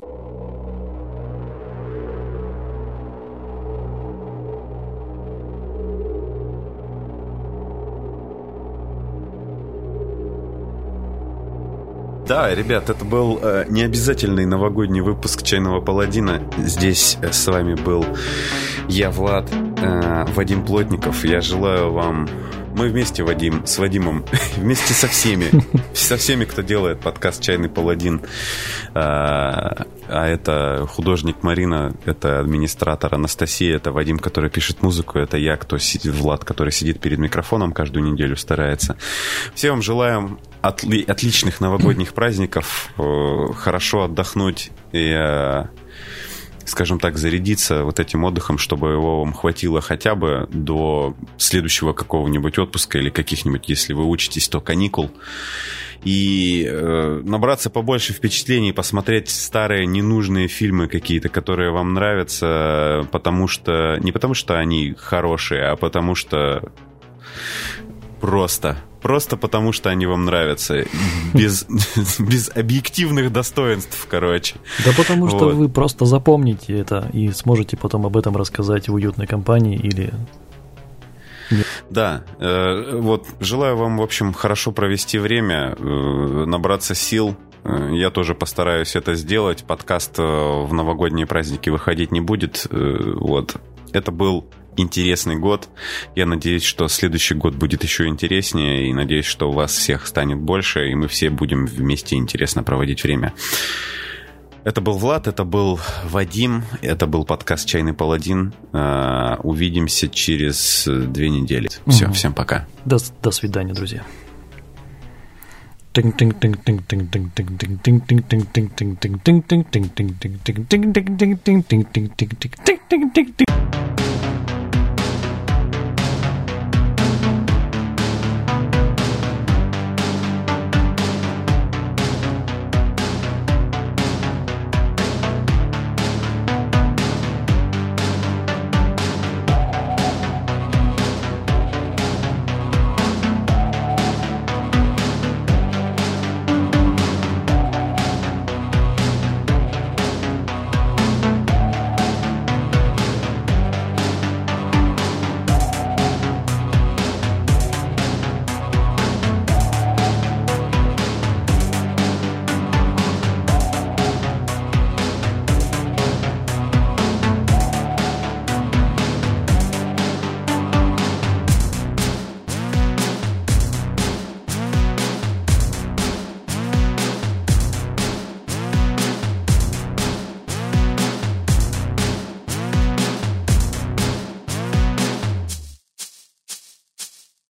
Да, ребят, это был э, необязательный новогодний выпуск «Чайного паладина». Здесь э, с вами был я, Влад, э, Вадим Плотников. Я желаю вам... Мы вместе, Вадим, с Вадимом, вместе со всеми, со всеми, кто делает подкаст «Чайный паладин». Э, а это художник Марина, это администратор Анастасия, это Вадим, который пишет музыку, это я, кто сидит, Влад, который сидит перед микрофоном каждую неделю, старается. Всем вам желаем отли отличных новогодних праздников, э, хорошо отдохнуть и, э, скажем так, зарядиться вот этим отдыхом, чтобы его вам хватило хотя бы до следующего какого-нибудь отпуска или каких-нибудь, если вы учитесь, то каникул. И э, набраться побольше впечатлений, посмотреть старые ненужные фильмы какие-то, которые вам нравятся, потому что не потому что они хорошие, а потому что просто просто потому, что они вам нравятся. Без, без объективных достоинств, короче. Да потому что вот. вы просто запомните это и сможете потом об этом рассказать в уютной компании или да, э, вот желаю вам, в общем, хорошо провести время, э, набраться сил. Э, я тоже постараюсь это сделать. Подкаст в новогодние праздники выходить не будет. Вот. Это был интересный год. Я надеюсь, что следующий год будет еще интереснее, и надеюсь, что у вас всех станет больше, и мы все будем вместе интересно проводить время. Это был Влад, это был Вадим, это был подкаст «Чайный паладин». Увидимся через две недели. Все, угу. всем пока. До, до свидания, друзья. Ding